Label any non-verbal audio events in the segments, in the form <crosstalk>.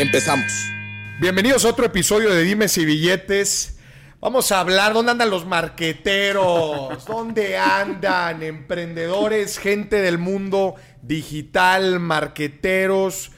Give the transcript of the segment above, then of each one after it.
Empezamos. Bienvenidos a otro episodio de Dimes y Billetes. Vamos a hablar, ¿dónde andan los marqueteros? <laughs> ¿Dónde andan emprendedores, gente del mundo digital, marqueteros?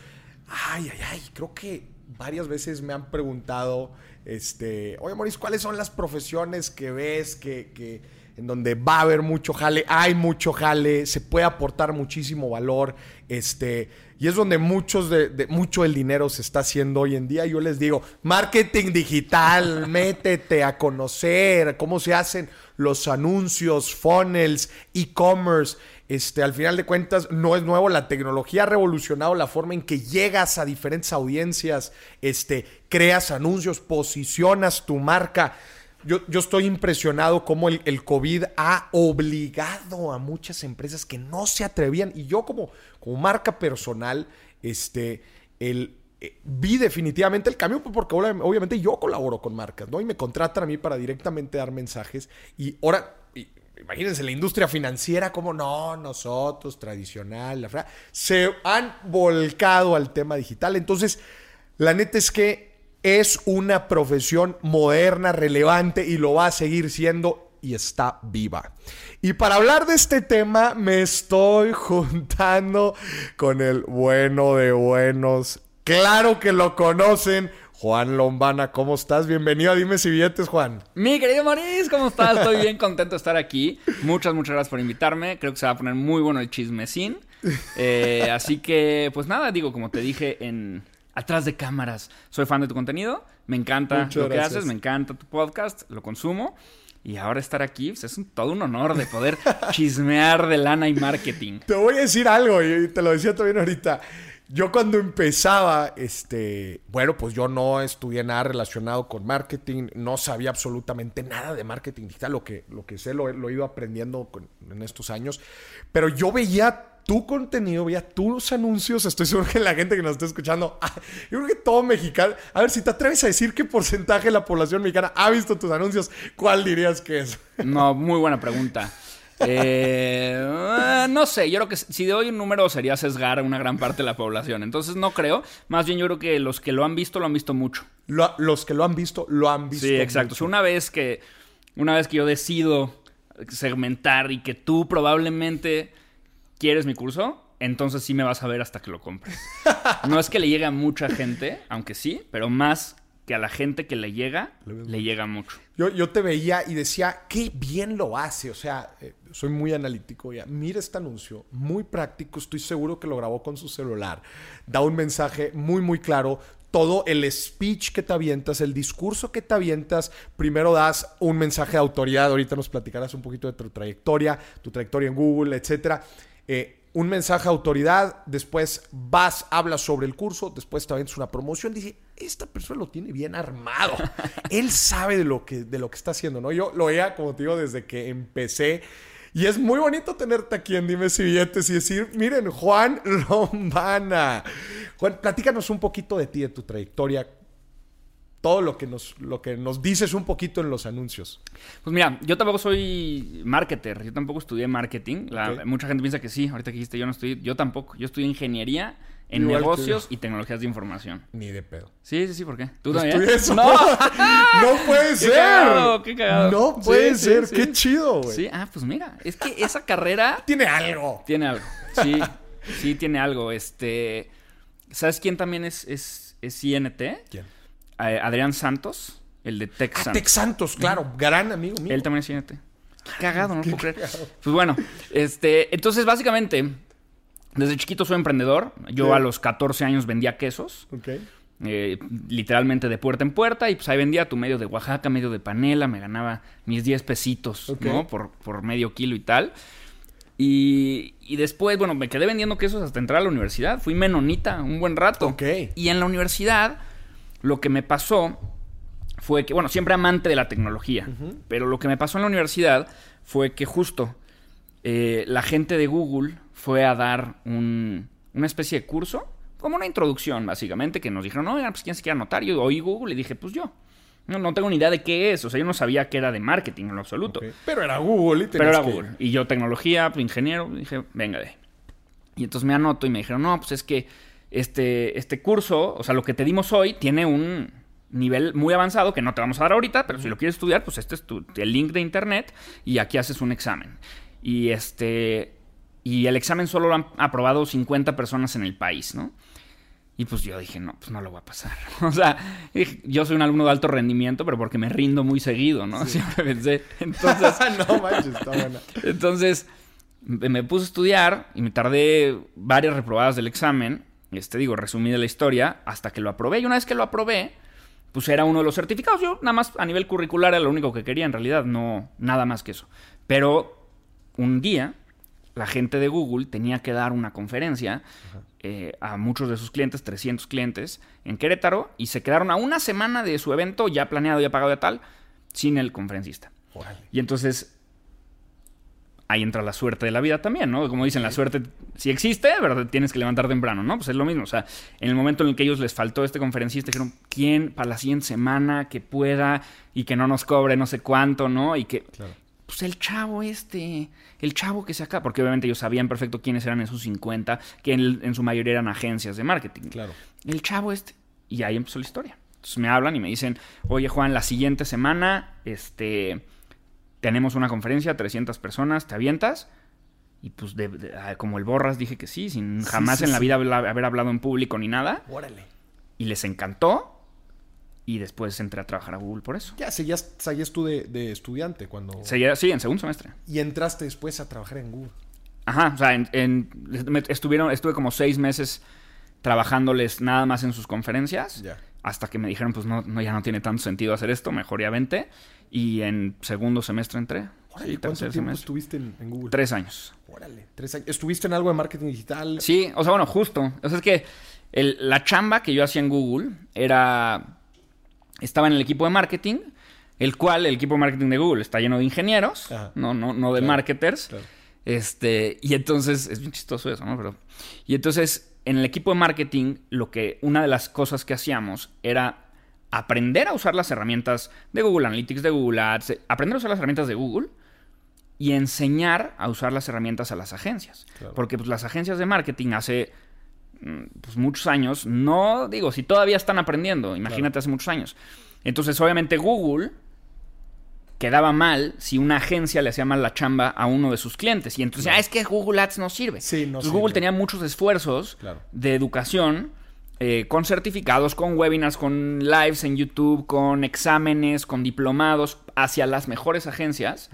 Ay, ay, ay, creo que varias veces me han preguntado, este, oye, Maurice, ¿cuáles son las profesiones que ves que, que en donde va a haber mucho jale, hay mucho jale, se puede aportar muchísimo valor, este, y es donde mucho el dinero se está haciendo hoy en día. Yo les digo, marketing digital, <laughs> métete a conocer cómo se hacen los anuncios, funnels, e-commerce. Este, al final de cuentas, no es nuevo. La tecnología ha revolucionado la forma en que llegas a diferentes audiencias, este, creas anuncios, posicionas tu marca yo, estoy impresionado cómo el, COVID ha obligado a muchas empresas que no se atrevían. Y yo como, como marca personal, este, el, eh, vi definitivamente el cambio porque obviamente yo colaboro con marcas, ¿no? Y me contratan a mí para directamente dar mensajes. Y ahora, imagínense, la industria financiera, como no, nosotros, tradicional, la se han volcado al tema digital. Entonces, la neta es que es una profesión moderna, relevante y lo va a seguir siendo y está viva. Y para hablar de este tema me estoy <laughs> juntando con el bueno de buenos. Claro que lo conocen. Juan Lombana, ¿cómo estás? Bienvenido a Dime si billetes, Juan. Mi querido Maris, ¿cómo estás? Estoy bien contento de estar aquí. Muchas, muchas gracias por invitarme. Creo que se va a poner muy bueno el chismecín. Eh, así que, pues nada, digo, como te dije en, atrás de cámaras. Soy fan de tu contenido, me encanta lo que haces, me encanta tu podcast, lo consumo. Y ahora estar aquí pues, es todo un honor de poder <laughs> chismear de lana y marketing. Te voy a decir algo, y te lo decía también ahorita. Yo cuando empezaba, este, bueno, pues yo no estudié nada relacionado con marketing, no sabía absolutamente nada de marketing digital, lo que, lo que sé lo, he ido aprendiendo en estos años, pero yo veía tu contenido, veía tus anuncios. Estoy seguro que la gente que nos está escuchando, ah, yo creo que todo mexicano. A ver, si te atreves a decir qué porcentaje de la población mexicana ha visto tus anuncios, ¿cuál dirías que es? No, muy buena pregunta. Eh, no sé, yo creo que si doy un número sería sesgar a una gran parte de la población. Entonces no creo. Más bien yo creo que los que lo han visto lo han visto mucho. los que lo han visto lo han visto. Sí, exacto. una vez que una vez que yo decido segmentar y que tú probablemente ¿quieres mi curso? Entonces sí me vas a ver hasta que lo compres. <laughs> No es que le llegue a mucha gente, aunque sí, pero más que a la gente que le llega, le llega mucho. Yo, yo te veía y decía, qué bien lo hace. O sea, eh, soy muy analítico. Ya. Mira este anuncio, muy práctico. Estoy seguro que lo grabó con su celular. Da un mensaje muy, muy claro todo el speech que te avientas, el discurso que te avientas. Primero das un mensaje de autoridad. Ahorita nos platicarás un poquito de tu trayectoria, tu trayectoria en Google, etcétera. Eh, un mensaje a autoridad, después vas, hablas sobre el curso, después te avientas una promoción, dice, esta persona lo tiene bien armado. <laughs> Él sabe de lo que, de lo que está haciendo, ¿no? Yo lo veía, como te digo, desde que empecé. Y es muy bonito tenerte aquí en Dime si Billetes y decir, miren, Juan Lombana. Juan, platícanos un poquito de ti, de tu trayectoria todo lo que nos, lo que nos dices un poquito en los anuncios. Pues mira, yo tampoco soy marketer, yo tampoco estudié marketing. Mucha gente piensa que sí, ahorita que dijiste yo no estoy, yo tampoco. Yo estudié ingeniería en negocios y tecnologías de información. Ni de pedo. Sí, sí, sí, ¿por qué? ¿Tú también? Eso. No. <laughs> no puede ser. Qué cagado, qué cagado. No puede ser, qué chido, güey. Sí, ah, pues mira, es que esa carrera <laughs> tiene algo. Tiene algo. Sí, sí tiene algo. Este, ¿sabes quién también es es, es INT? ¿Quién? Adrián Santos, el de Tex ah, Tex Santos, claro, gran amigo mío. Él también es Qué cagado, no puedo creer. Pues bueno, este, entonces básicamente, desde chiquito soy emprendedor. Yo a los 14 años vendía quesos. Ok. Eh, literalmente de puerta en puerta y pues ahí vendía tu medio de Oaxaca, medio de panela, me ganaba mis 10 pesitos, ¿no? Por, por medio kilo y tal. Y, y después, bueno, me quedé vendiendo quesos hasta entrar a la universidad. Fui menonita un buen rato. Ok. Y en la universidad, lo que me pasó fue que, bueno, siempre amante de la tecnología, pero lo que me pasó en la universidad fue que justo eh, la gente de Google fue a dar un- una especie de curso, como una introducción, básicamente, que nos dijeron, no, pues quién se quiere anotar. Yo oí Google y dije, pues yo. No, no tengo ni idea de qué es, o sea, yo no sabía que era de marketing en lo absoluto. Pero era Google y Pero era que- Google. Y yo tecnología, ingeniero, dije, venga de ahí. Y entonces me anoto y me dijeron, no, pues es que este, este curso, o sea, lo que te dimos hoy tiene un nivel muy avanzado que no te vamos a dar ahorita, pero si lo quieres estudiar, pues este es tu, el link de internet y aquí haces un examen. Y este... Y el examen solo lo han aprobado 50 personas en el país, ¿no? Y pues yo dije, no, pues no lo voy a pasar. <laughs> O sea, yo soy un alumno de alto rendimiento, pero porque me rindo muy seguido, ¿no? <laughs> Siempre pensé. <laughs> Entonces, no manches, está buena. entonces, me puse a estudiar y me tardé varias reprobadas del examen. Este, digo, resumí de la historia hasta que lo aprobé. Y una vez que lo aprobé, pues era uno de los certificados. Yo nada más a nivel curricular era lo único que quería, en realidad, no nada más que eso. Pero un día, la gente de Google tenía que dar una conferencia eh, a muchos de sus clientes, 300 clientes, en Querétaro, y se quedaron a una semana de su evento, ya planeado, ya pagado, ya tal, sin el conferencista. Y entonces ahí entra la suerte de la vida también, ¿no? Como dicen, la suerte si existe, ¿verdad? Tienes que levantar temprano, ¿no? Pues es lo mismo. O sea, en el momento en el que ellos les faltó este conferencista, dijeron, ¿quién para la siguiente semana que pueda y que no nos cobre no sé cuánto, ¿no? Y que... Claro. Pues el chavo este, el chavo que se acá, porque obviamente ellos sabían perfecto quiénes eran esos 50, que en, en su mayoría eran agencias de marketing. Claro. El chavo este. Y ahí empezó la historia. Entonces me hablan y me dicen, oye Juan, la siguiente semana, este, tenemos una conferencia, 300 personas, ¿te avientas? Y pues de- de- ah, como el borras dije que sí, sin jamás sí, en la vida haber hablado en público ni nada. Órale. Y les encantó. Y después entré a trabajar a Google por eso. Ya, seguías, seguías tú de, de estudiante cuando... Seguía- sí, en segundo semestre. Y entraste después a trabajar en Google. Ajá, o sea, en, estuvieron, estuve como seis meses trabajándoles nada más en sus conferencias. Hasta que me dijeron, pues no, no, ya no tiene tanto sentido hacer esto, mejor ya vente. Y en segundo semestre entré. Órale, Sí, ¿Cuánto tiempo estuviste en, en Google? Tres años. Órale, tres años. ¿Estuviste en algo de marketing digital? Sí, o sea, bueno, justo. O sea, es que el- la chamba que yo hacía en Google era. Estaba en el equipo de marketing, el cual, el equipo de marketing de Google está lleno de ingenieros, Ajá. no, no, no de Claro, marketers. claro. Este, y entonces, es bien chistoso eso, ¿no? Pero, y entonces, en el equipo de marketing, lo que, una de las cosas que hacíamos era aprender a usar las herramientas de Google Analytics, de Google Ads, de- aprender a usar las herramientas de Google y enseñar a usar las herramientas a las agencias. Claro. Porque pues, las agencias de marketing hace mm, pues, muchos años, no digo, si todavía están aprendiendo, imagínate hace muchos años. Entonces, obviamente, Google quedaba mal si una agencia le hacía mal la chamba a uno de sus clientes. Y entonces, ah, es que Google Ads no sirve. Sí, no entonces, sirve. Google tenía muchos esfuerzos Claro. de educación eh, con certificados, con webinars, con lives en YouTube, con exámenes, con diplomados hacia las mejores agencias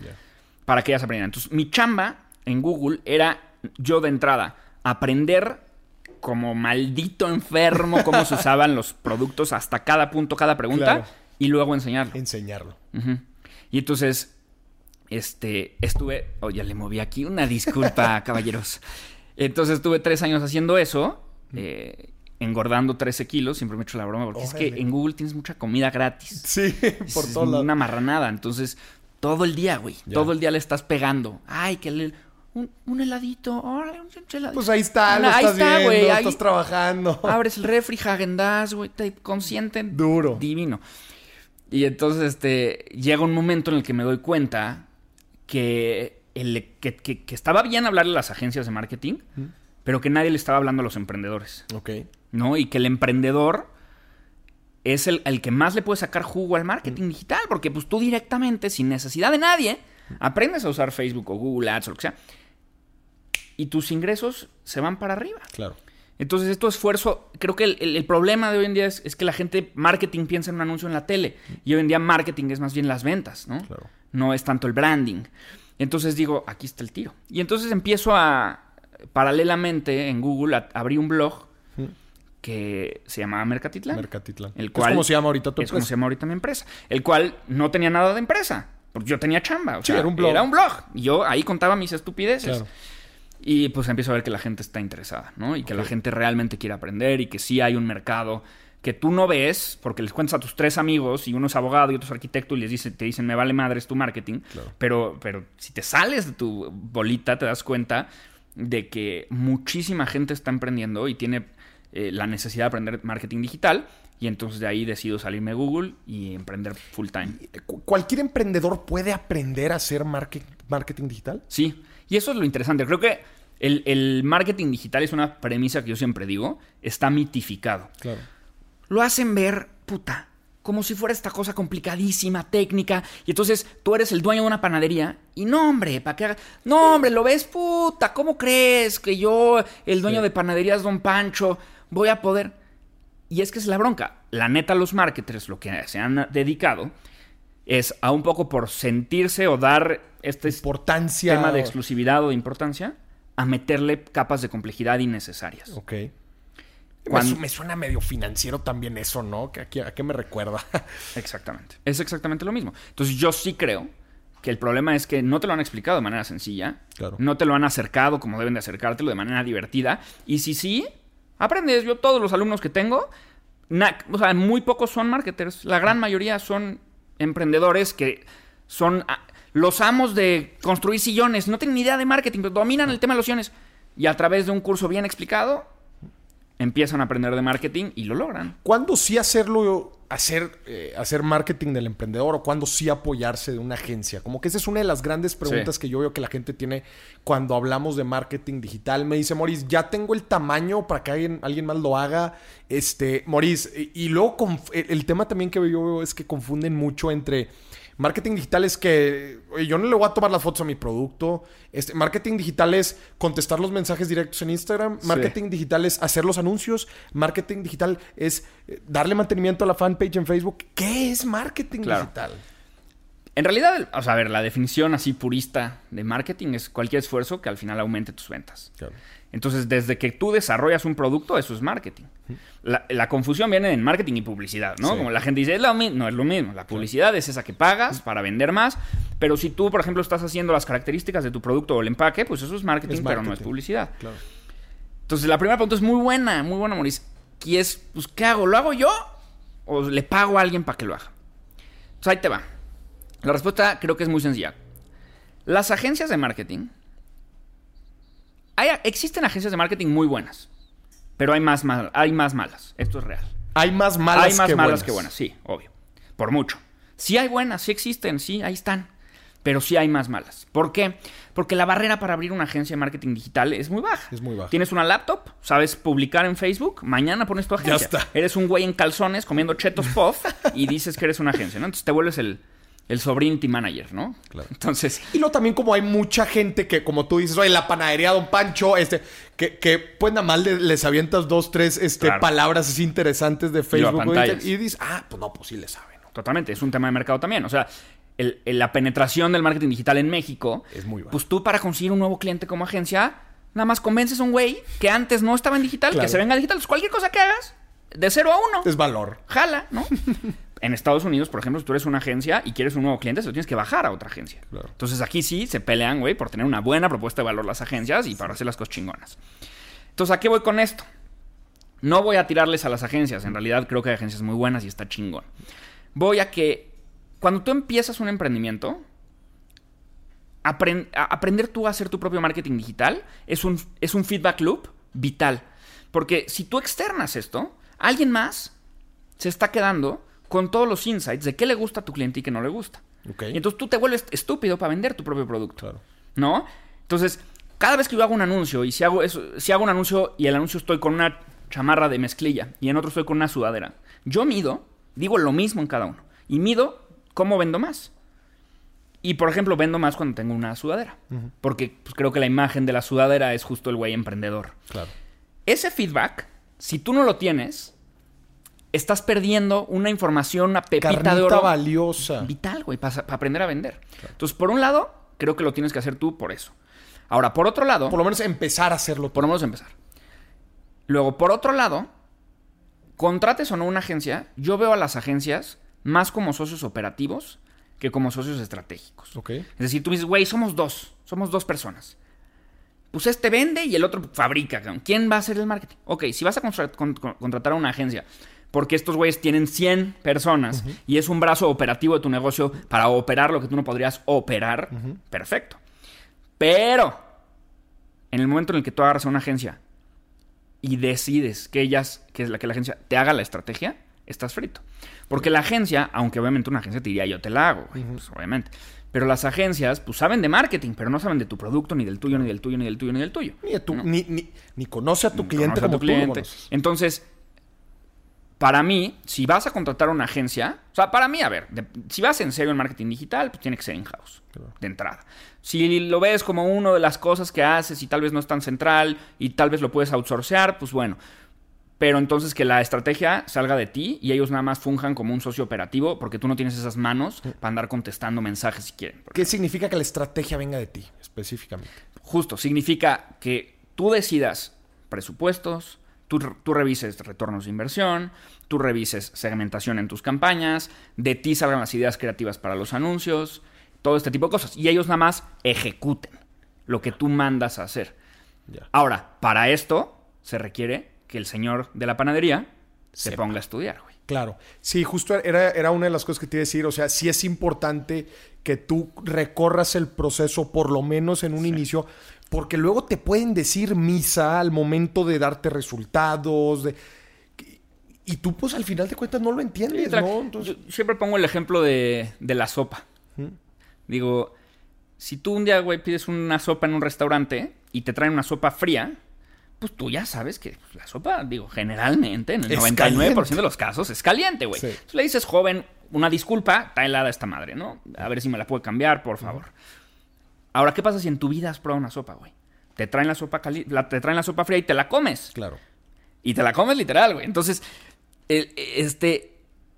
para que ellas aprendieran. Entonces, mi chamba en Google era yo de entrada aprender como maldito enfermo cómo se <laughs> usaban los productos hasta cada punto, cada pregunta Claro. y luego enseñarlo. Enseñarlo. Y entonces, este, estuve, oh, ya le moví aquí, una disculpa, <laughs> caballeros. Entonces estuve tres años haciendo eso, eh, engordando 13 kilos, siempre me echo la broma, porque es que en Google tienes mucha comida gratis. Sí, por todos lados. una marranada, entonces todo el día, güey, Ya. todo el día le estás pegando. Ay, que le... Un, un heladito, órale, un heladito. Pues ahí está, lo Ahí estás está, viendo, güey, ahí- estás trabajando. Abres el refri, Häagen-Dazs, güey, te consienten. Duro. Divino. Y entonces, este, llega un momento en el que me doy cuenta que, el, que, que- que estaba bien hablarle a las agencias de marketing, pero que nadie le estaba hablando a los emprendedores, Ok. ¿no? Y que el emprendedor es el, el que más le puede sacar jugo al marketing digital, porque pues tú directamente, sin necesidad de nadie, aprendes a usar Facebook o Google Ads o lo que sea, y tus ingresos se van para arriba. Claro. Entonces, esto esfuerzo, creo que el, el- el problema de hoy en día es, es que la gente marketing piensa en un anuncio en la tele y hoy en día marketing es más bien las ventas, ¿no? Claro. No es tanto el branding. Entonces digo, aquí está el tiro. Y entonces empiezo a, paralelamente en Google, a, abrí un blog Mm. que se llamaba Mercatitlán. Mercatitlán. El Es cual- como se llama ahorita tu es como empresa. se llama ahorita mi empresa. El cual no tenía nada de empresa. Porque yo tenía chamba. O Sí, sea, era un blog. Era un blog. Y yo ahí contaba mis estupideces. Claro. Y pues empiezo a ver que la gente está interesada, ¿no? Y que la gente realmente quiere aprender y que sí hay un mercado que tú no ves porque les cuentas a tus tres amigos y uno es abogado y otro es arquitecto y les dice, te dicen, me vale madre, es tu marketing. Claro. Pero, pero si te sales de tu bolita, te das cuenta de que muchísima gente está emprendiendo y tiene eh, la necesidad de aprender marketing digital. Y entonces de ahí decido salirme de Google y emprender full time. Cu- ¿Cualquier emprendedor puede aprender a hacer market- marketing digital? Sí, y eso es lo interesante. Creo que el, el marketing digital es una premisa que yo siempre digo, está mitificado. Claro. Lo hacen ver, puta, como si fuera esta cosa complicadísima, técnica, y entonces tú eres el dueño de una panadería, y no, hombre, ¿para qué No, hombre, lo ves, puta, ¿cómo crees que yo, el dueño Sí. de panaderías Don Pancho, voy a poder? Y es que es la bronca. La neta, los marketers lo que se han dedicado es a un poco por sentirse o dar este Importancia. tema de exclusividad o de importancia a meterle capas de complejidad innecesarias. Ok. Cuando- Me, su- me suena medio financiero también eso, ¿no? ¿Que ¿A qué, a qué me recuerda? <laughs> Exactamente. Es exactamente lo mismo. Entonces yo sí creo que el problema es que no te lo han explicado de manera sencilla. Claro. No te lo han acercado como deben de acercártelo de manera divertida. Y si sí, aprendes. Yo todos los alumnos que tengo, na- o sea, muy pocos son marketers. La gran mayoría son emprendedores que son ah, los amos de construir sillones. No tienen ni idea de marketing, pero dominan el tema de los sillones. Y a través de un curso bien explicado, empiezan a aprender de marketing y lo logran. ¿Cuándo sí hacerlo, hacer, eh, hacer marketing del emprendedor o cuándo sí apoyarse de una agencia? Como que esa es una de las grandes preguntas Sí. que yo veo que la gente tiene cuando hablamos de marketing digital. Me dice, Moris, ya tengo el tamaño para que alguien, alguien más lo haga. Este, Moris, y, y luego el, el tema también que yo veo es que confunden mucho entre... Marketing digital es que oye, yo no le voy a tomar las fotos a mi producto. Este, marketing digital es contestar los mensajes directos en Instagram. Sí. Marketing digital es hacer los anuncios. Marketing digital es eh, darle mantenimiento a la fanpage en Facebook. ¿Qué es marketing Claro. digital? En realidad, o sea, a ver, la definición así purista de marketing es cualquier esfuerzo que al final aumente tus ventas. Entonces, desde que tú desarrollas un producto, eso es marketing. La, la confusión viene en marketing y publicidad, ¿no? Sí. Como la gente dice, es lo mismo. No es lo mismo. La publicidad es esa que pagas para vender más. Pero si tú, por ejemplo, estás haciendo las características de tu producto o el empaque, pues eso es marketing, Es pero no es publicidad. Claro. Entonces, la primera pregunta es muy buena, muy buena, Maurice. Y es, pues, ¿qué hago? ¿Lo hago yo? ¿O le pago a alguien para que lo haga? Pues ahí te va. La respuesta creo que es muy sencilla. Las agencias de marketing. Hay, existen agencias de marketing muy buenas. Pero hay más, mal- hay más malas. Esto es real. Hay más malas hay más que malas buenas. que buenas, sí, obvio. Por mucho. Sí hay buenas, sí existen, sí, ahí están. Pero sí hay más malas. ¿Por qué? Porque la barrera para abrir una agencia de marketing digital es muy baja. Es muy baja. Tienes una laptop, sabes publicar en Facebook, mañana pones tu agencia. está. Eres un güey en calzones comiendo chetos puff y dices que eres una agencia, ¿no? Entonces te vuelves el, el sobrinity manager, ¿no? Claro. Entonces, Y luego también como hay mucha gente que, como tú dices, oye, la panadería Don Pancho, este, que, que pues nada más le- les avientas dos, tres este, Claro. palabras así interesantes de Facebook. Inter- y dices, ah, pues no, pues sí le saben. ¿no? Totalmente, es un tema de mercado también. O sea, el- el- la penetración del marketing digital en México, Es muy baja. pues tú para conseguir un nuevo cliente como agencia, nada más convences a un güey que antes no estaba en digital, Claro. que se venga a digital. Entonces, cualquier cosa que hagas, de cero a uno, Es valor. jala, ¿no? <laughs> en Estados Unidos, por ejemplo, si tú eres una agencia y quieres un nuevo cliente, se lo tienes que bajar a otra agencia. Claro. Entonces aquí sí se pelean, güey, por tener una buena propuesta de valor las agencias y para hacer las cosas chingonas. Entonces, ¿a qué voy con esto? No voy a tirarles a las agencias. En realidad creo que hay agencias muy buenas y está chingón. Voy a que cuando tú empiezas un emprendimiento, a- aprender tú a hacer tu propio marketing digital es un, es un feedback loop vital. Porque si tú externas esto, alguien más se está quedando con todos los insights de qué le gusta a tu cliente y qué no le gusta. Y entonces tú te vuelves estúpido para vender tu propio producto. Claro. ¿No? Entonces, cada vez que yo hago un anuncio y si hago eso, si hago un anuncio y el anuncio estoy con una chamarra de mezclilla y en otro estoy con una sudadera, yo mido, digo lo mismo en cada uno y mido cómo vendo más. Y por ejemplo, vendo más cuando tengo una sudadera, porque pues, creo que la imagen de la sudadera es justo el güey emprendedor. Claro. Ese feedback, si tú no lo tienes, estás perdiendo una información, una pepita Carnita de oro valiosa. vital, güey, para aprender a vender. Entonces, por un lado, creo que lo tienes que hacer tú por eso. Ahora, por otro lado, Por lo menos empezar a hacerlo. por lo menos empezar. Luego, por otro lado, contrates o no una agencia, yo veo a las agencias más como socios operativos que como socios estratégicos. Ok. Es decir, tú dices, güey, somos dos, somos dos personas. Pues este vende y el otro fabrica. ¿Quién va a hacer el marketing? Ok, si vas a contra- con- con- contratar a una agencia, porque estos güeyes tienen 100 personas y es un brazo operativo de tu negocio para operar lo que tú no podrías operar, perfecto. Pero, en el momento en el que tú agarras a una agencia y decides que ellas, que es la que la agencia te haga la estrategia, estás frito. Porque la agencia, aunque obviamente una agencia te diría yo te la hago, güey, pues obviamente. Pero las agencias, pues saben de marketing, pero no saben de tu producto, ni del tuyo, ni del tuyo, ni del tuyo, ni del tuyo. Ni, a tu- ni, ni- ni conoce a tu cliente Conoce a como tu tú lo cliente. Entonces, para mí, si vas a contratar una agencia, o sea, para mí, a ver, de- si vas en serio en marketing digital, pues tiene que ser in-house, de entrada. Si lo ves como una de las cosas que haces y tal vez no es tan central y tal vez lo puedes outsourcear, pues bueno. Pero entonces que la estrategia salga de ti y ellos nada más funjan como un socio operativo porque tú no tienes esas manos para andar contestando mensajes si quieren. ¿Qué significa que la estrategia venga de ti, específicamente? Justo, significa que tú decidas presupuestos, tú, tú revises retornos de inversión, tú revises segmentación en tus campañas, de ti salgan las ideas creativas para los anuncios, todo este tipo de cosas. Y ellos nada más ejecuten lo que tú mandas a hacer. Ahora, para esto se requiere que el señor de la panadería se ponga a estudiar, güey. Claro. Sí, justo era, era una de las cosas que te iba a decir. O sea, sí es importante que tú recorras el proceso, por lo menos en un inicio, porque luego te pueden decir misa al momento de darte resultados. de- Y tú, pues, al final de cuentas no lo entiendes, ¿no? Entonces, Yo siempre pongo el ejemplo de, de la sopa. Digo, si tú un día, güey, pides una sopa en un restaurante y te traen una sopa fría, pues tú ya sabes que la sopa, digo, generalmente, en el Es 99% caliente. de los casos, es caliente, güey. Sí. Entonces le dices, joven, una disculpa, está helada esta madre, ¿no? A ver si me la puede cambiar, por favor. Ahora, ¿qué pasa si en tu vida has probado una sopa, güey? Te traen la sopa cali- la- te traen la sopa fría y te la comes. claro. Y te la comes literal, güey. Entonces, el- este.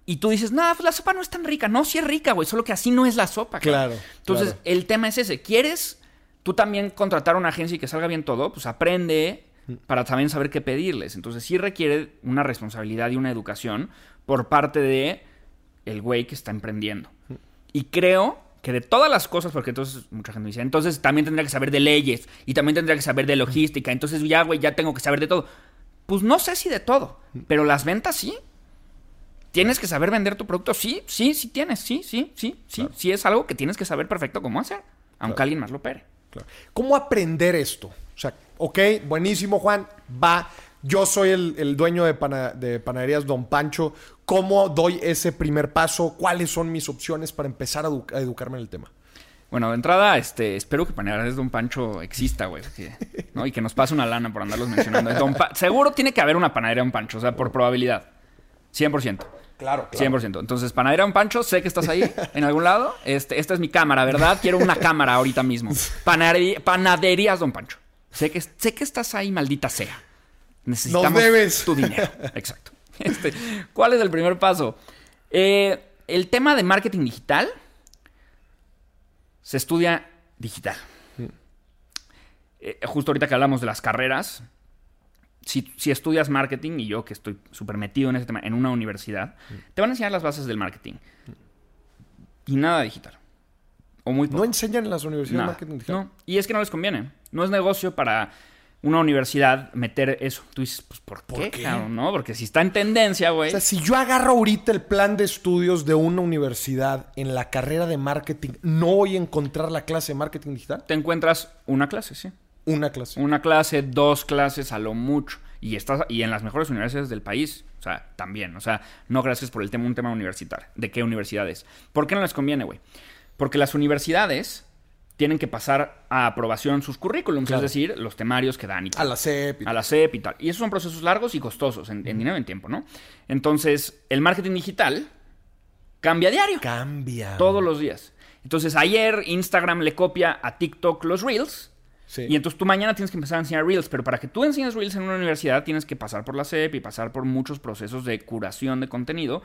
Y tú dices, no, pues la sopa no es tan rica. No, sí es rica, güey. Solo que así no es la sopa. cabrón". Claro, Entonces, claro. el tema es ese. ¿Quieres tú también contratar a una agencia y que salga bien todo? Pues aprende para también saber qué pedirles. Entonces, sí requiere una responsabilidad y una educación por parte de el güey que está emprendiendo. Y creo que de todas las cosas, porque entonces mucha gente me dice, entonces también tendría que saber de leyes y también tendría que saber de logística, entonces ya, güey, ya tengo que saber de todo. Pues no sé si de todo, pero las ventas sí. ¿Tienes que saber vender tu producto? Sí, sí, sí tienes, sí, sí, sí, sí. Sí es algo que tienes que saber perfecto cómo hacer, aunque alguien más lo opere. Claro. ¿Cómo aprender esto? O sea, ok, buenísimo, Juan, va. Yo soy el, el dueño de, pana- de panaderías Don Pancho. ¿Cómo doy ese primer paso? ¿Cuáles son mis opciones para empezar a, edu- a educarme en el tema? Bueno, de entrada, este, espero que Panaderías Don Pancho exista, güey. ¿no? Y que nos pase una lana por andarlos mencionando. Don Seguro tiene que haber una panadería Don Pancho, o sea, por probabilidad. 100%. Claro, 100%. Entonces, Panadería Don Pancho, sé que estás ahí, en algún lado. Este, esta es mi cámara, ¿verdad? Quiero una cámara ahorita mismo. Panaderías Don Pancho. Sé que, sé que estás ahí, maldita sea. Necesitamos Nos debes. tu dinero. <laughs> Exacto. Este, ¿Cuál es el primer paso? Eh, el tema de marketing digital se estudia digital. Eh, justo ahorita que hablamos de las carreras, si, si estudias marketing, y yo que estoy súper metido en ese tema, en una universidad, te van a enseñar las bases del marketing. Y nada digital. O muy poco. ¿No enseñan en las universidades Nada. marketing digital? No. Y es que no les conviene. No es negocio para una universidad meter eso. Tú dices, pues, ¿por qué? ¿Por qué? ¿no? Porque si está en tendencia, güey. O sea, si yo agarro ahorita el plan de estudios de una universidad en la carrera de marketing, ¿no voy a encontrar la clase de marketing digital? te encuentras una clase, sí. Una clase. Una clase, dos clases a lo mucho. Y estás y en las mejores universidades del país. O sea, también. O sea, no gracias por el tema, un tema universitario. ¿De qué universidades? ¿Por qué no les conviene, güey? Porque las universidades tienen que pasar a aprobación sus currículums, Claro. es decir, los temarios que dan y A la CEP. y- a la CEP y tal. Y esos son procesos largos y costosos en, en dinero y en tiempo, ¿no? Entonces, el marketing digital cambia a diario, Cambia. todos los días. Entonces, ayer Instagram le copia a TikTok los Reels. Sí. Y entonces tú mañana tienes que empezar a enseñar Reels, pero para que tú enseñes Reels en una universidad tienes que pasar por la CEP y pasar por muchos procesos de curación de contenido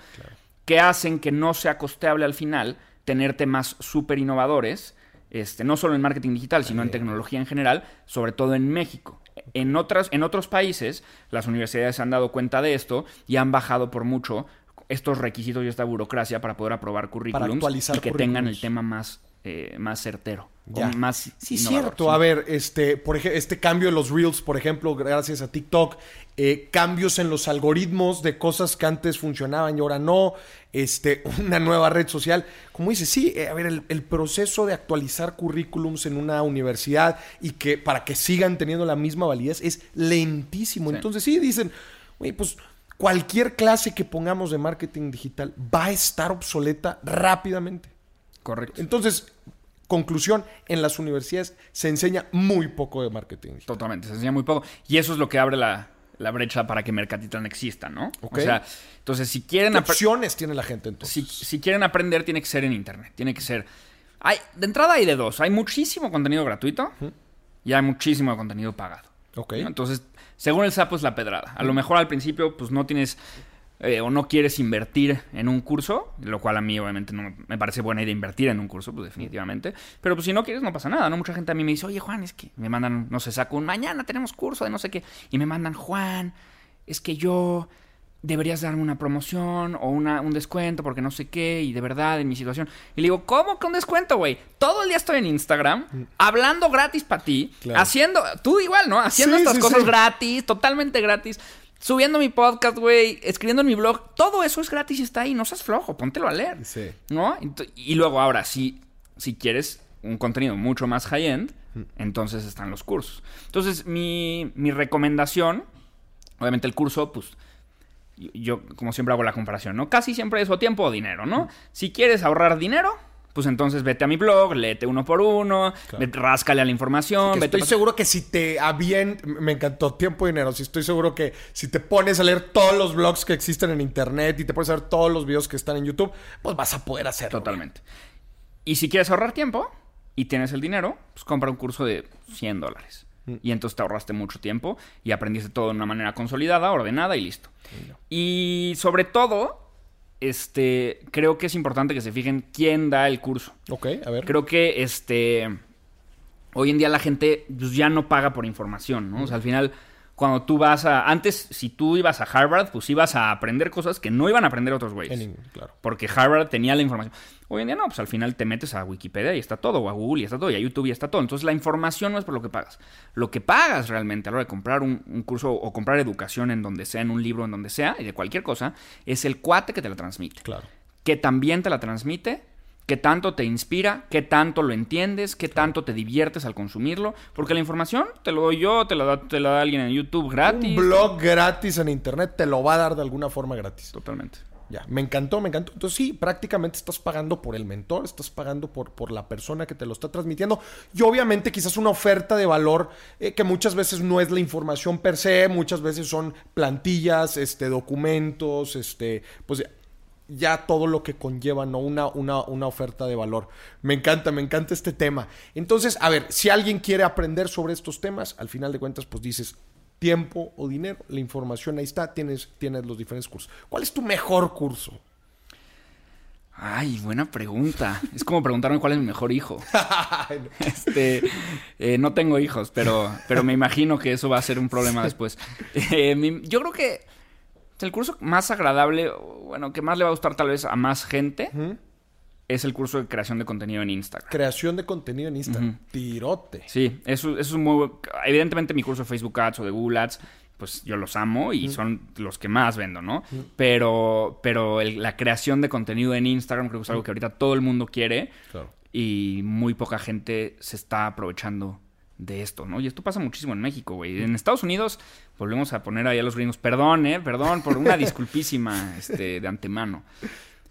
que hacen que no sea costeable al final tener temas súper innovadores, este, no solo en marketing digital, sino en tecnología en general, sobre todo en México. En, otras, en otros países, las universidades se han dado cuenta de esto y han bajado por mucho estos requisitos y esta burocracia para poder aprobar currículums y que tengan el tema más, eh, más certero. o Ya. más Sí, innovador, cierto. sí. A ver, este, por ejemplo, este cambio de los Reels, por ejemplo, gracias a TikTok, eh, cambios en los algoritmos de cosas que antes funcionaban y ahora no, este, <laughs> una nueva red social. Como dices, sí, eh, a ver, el, el proceso de actualizar currículums en una universidad y que para que sigan teniendo la misma validez es lentísimo. Sí. Entonces, sí, dicen, oye, pues cualquier clase que pongamos de marketing digital va a estar obsoleta rápidamente. Correcto. Entonces, conclusión, en las universidades se enseña muy poco de marketing. digital. Totalmente, se enseña muy poco. Y eso es lo que abre la, la brecha para que Mercatitlán exista, ¿no? Ok. O sea, entonces si quieren... ¿Qué opciones tiene la gente entonces? si, si quieren aprender, tiene que ser en internet. Tiene que ser. Hay, de entrada hay de dos. Hay muchísimo contenido gratuito y hay muchísimo contenido pagado. Ok. ¿no? Entonces, según el sapo es la pedrada. A lo mejor al principio, pues no tienes. Eh, o no quieres invertir en un curso, lo cual a mí obviamente no me parece buena idea invertir en un curso, pues definitivamente. Pero pues si no quieres, no pasa nada, ¿no? Mucha gente a mí me dice, oye Juan, es que me mandan, no sé, saco un mañana tenemos curso de no sé qué, y me mandan, Juan, es que yo deberías darme una promoción o una, un descuento porque no sé qué, y de verdad en mi situación. Y le digo, ¿cómo que un descuento, güey? Todo el día estoy en Instagram, hablando gratis para ti, Claro. haciendo, tú igual, ¿no? Haciendo Sí, estas sí, cosas sí. gratis, totalmente gratis. Subiendo mi podcast, güey, escribiendo en mi blog, todo eso es gratis y está ahí, no seas flojo, póntelo a leer. Sí. ¿No? Y luego ahora, si, si quieres un contenido mucho más high-end, entonces están los cursos. Entonces, mi, mi recomendación, obviamente el curso, pues, yo, yo, como siempre hago la comparación, ¿no? Casi siempre es o tiempo o dinero, ¿no? Si quieres ahorrar dinero, pues entonces vete a mi blog, léete uno por uno, ve- ráscale a la información, Que vete estoy seguro que si te avien, me encantó tiempo y dinero, si estoy seguro que si te pones a leer todos los blogs que existen en internet y te pones a ver todos los videos que están en YouTube, pues vas a poder hacerlo. Totalmente. Y si quieres ahorrar tiempo y tienes el dinero, pues compra un curso de 100 dólares. Y entonces te ahorraste mucho tiempo y aprendiste todo de una manera consolidada, ordenada y listo. Y sobre todo, este, creo que es importante que se fijen quién da el curso. Ok, a ver. Creo que este hoy en día la gente pues, ya no paga por información, ¿no? O sea, al final cuando tú vas a antes si tú ibas a Harvard, pues ibas a aprender cosas que no iban a aprender otros güeyes. Claro. Porque Harvard tenía la información. Hoy en día no, pues al final te metes a Wikipedia y está todo, o a Google y está todo, y a YouTube y está todo. Entonces la información no es por lo que pagas. Lo que pagas realmente a la hora de comprar un, un curso o comprar educación en donde sea, en un libro, en donde sea, y de cualquier cosa, es el cuate que te la transmite. Claro. Que también te la transmite, que tanto te inspira, que tanto lo entiendes, que tanto te diviertes al consumirlo. Porque la información te lo doy yo, te la da, te la da alguien en YouTube gratis. Un blog gratis en internet te lo va a dar de alguna forma gratis. Totalmente. Ya, me encantó, me encantó. Entonces sí, prácticamente estás pagando por el mentor, estás pagando por, por la persona que te lo está transmitiendo. Y obviamente quizás una oferta de valor eh, que muchas veces no es la información per se, muchas veces son plantillas, este, documentos, este, pues ya todo lo que conlleva, ¿no? Una, una, una oferta de valor. Me encanta, me encanta este tema. Entonces, a ver, si alguien quiere aprender sobre estos temas, al final de cuentas, pues dices tiempo o dinero, la información ahí está, tienes, tienes los diferentes cursos. ¿Cuál es tu mejor curso? Ay, buena pregunta. Es como preguntarme cuál es mi mejor hijo. <laughs> Este, eh, no tengo hijos, pero, pero me imagino que eso va a ser un problema después. Eh, mi- yo creo que el curso más agradable, bueno, que más le va a gustar tal vez a más gente, es el curso de creación de contenido en Instagram. Creación de contenido en Instagram. Tirote. Sí, eso, eso es muy... Evidentemente mi curso de Facebook Ads o de Google Ads, pues yo los amo y son los que más vendo, ¿no? Pero, pero el- la creación de contenido en Instagram creo que es algo que ahorita todo el mundo quiere Claro. y muy poca gente se está aprovechando de esto, ¿no? Y esto pasa muchísimo en México, güey. En Estados Unidos volvemos a poner ahí a los gringos, perdón, ¿eh? Perdón por una disculpísima <laughs> este, de antemano.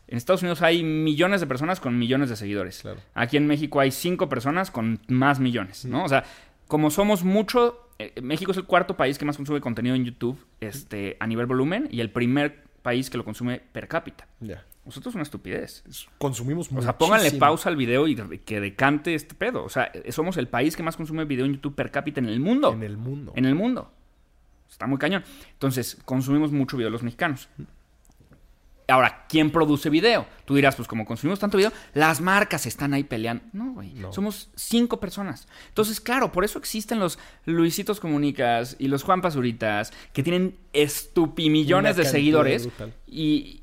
En Estados Unidos hay millones de personas con millones de seguidores. Claro. Aquí en México hay cinco personas con más millones, ¿no? O sea, como somos mucho, eh, México es el cuarto país que más consume contenido en YouTube este, a nivel volumen y el primer país que lo consume per cápita. Ya. Nosotros es una estupidez. Consumimos O sea, pónganle muchísimo. pausa al video y que decante este pedo. O sea, somos el país que más consume video en YouTube per cápita en el mundo. En el mundo. En el mundo. Está muy cañón. Entonces, consumimos mucho video los mexicanos. Ahora, ¿quién produce video? Tú dirás, pues como consumimos tanto video, las marcas están ahí peleando. No, güey. No. Somos cinco personas. Entonces, claro, por eso existen los Luisitos Comunicas y los Juan Pasuritas, que tienen estupimillones de seguidores. y-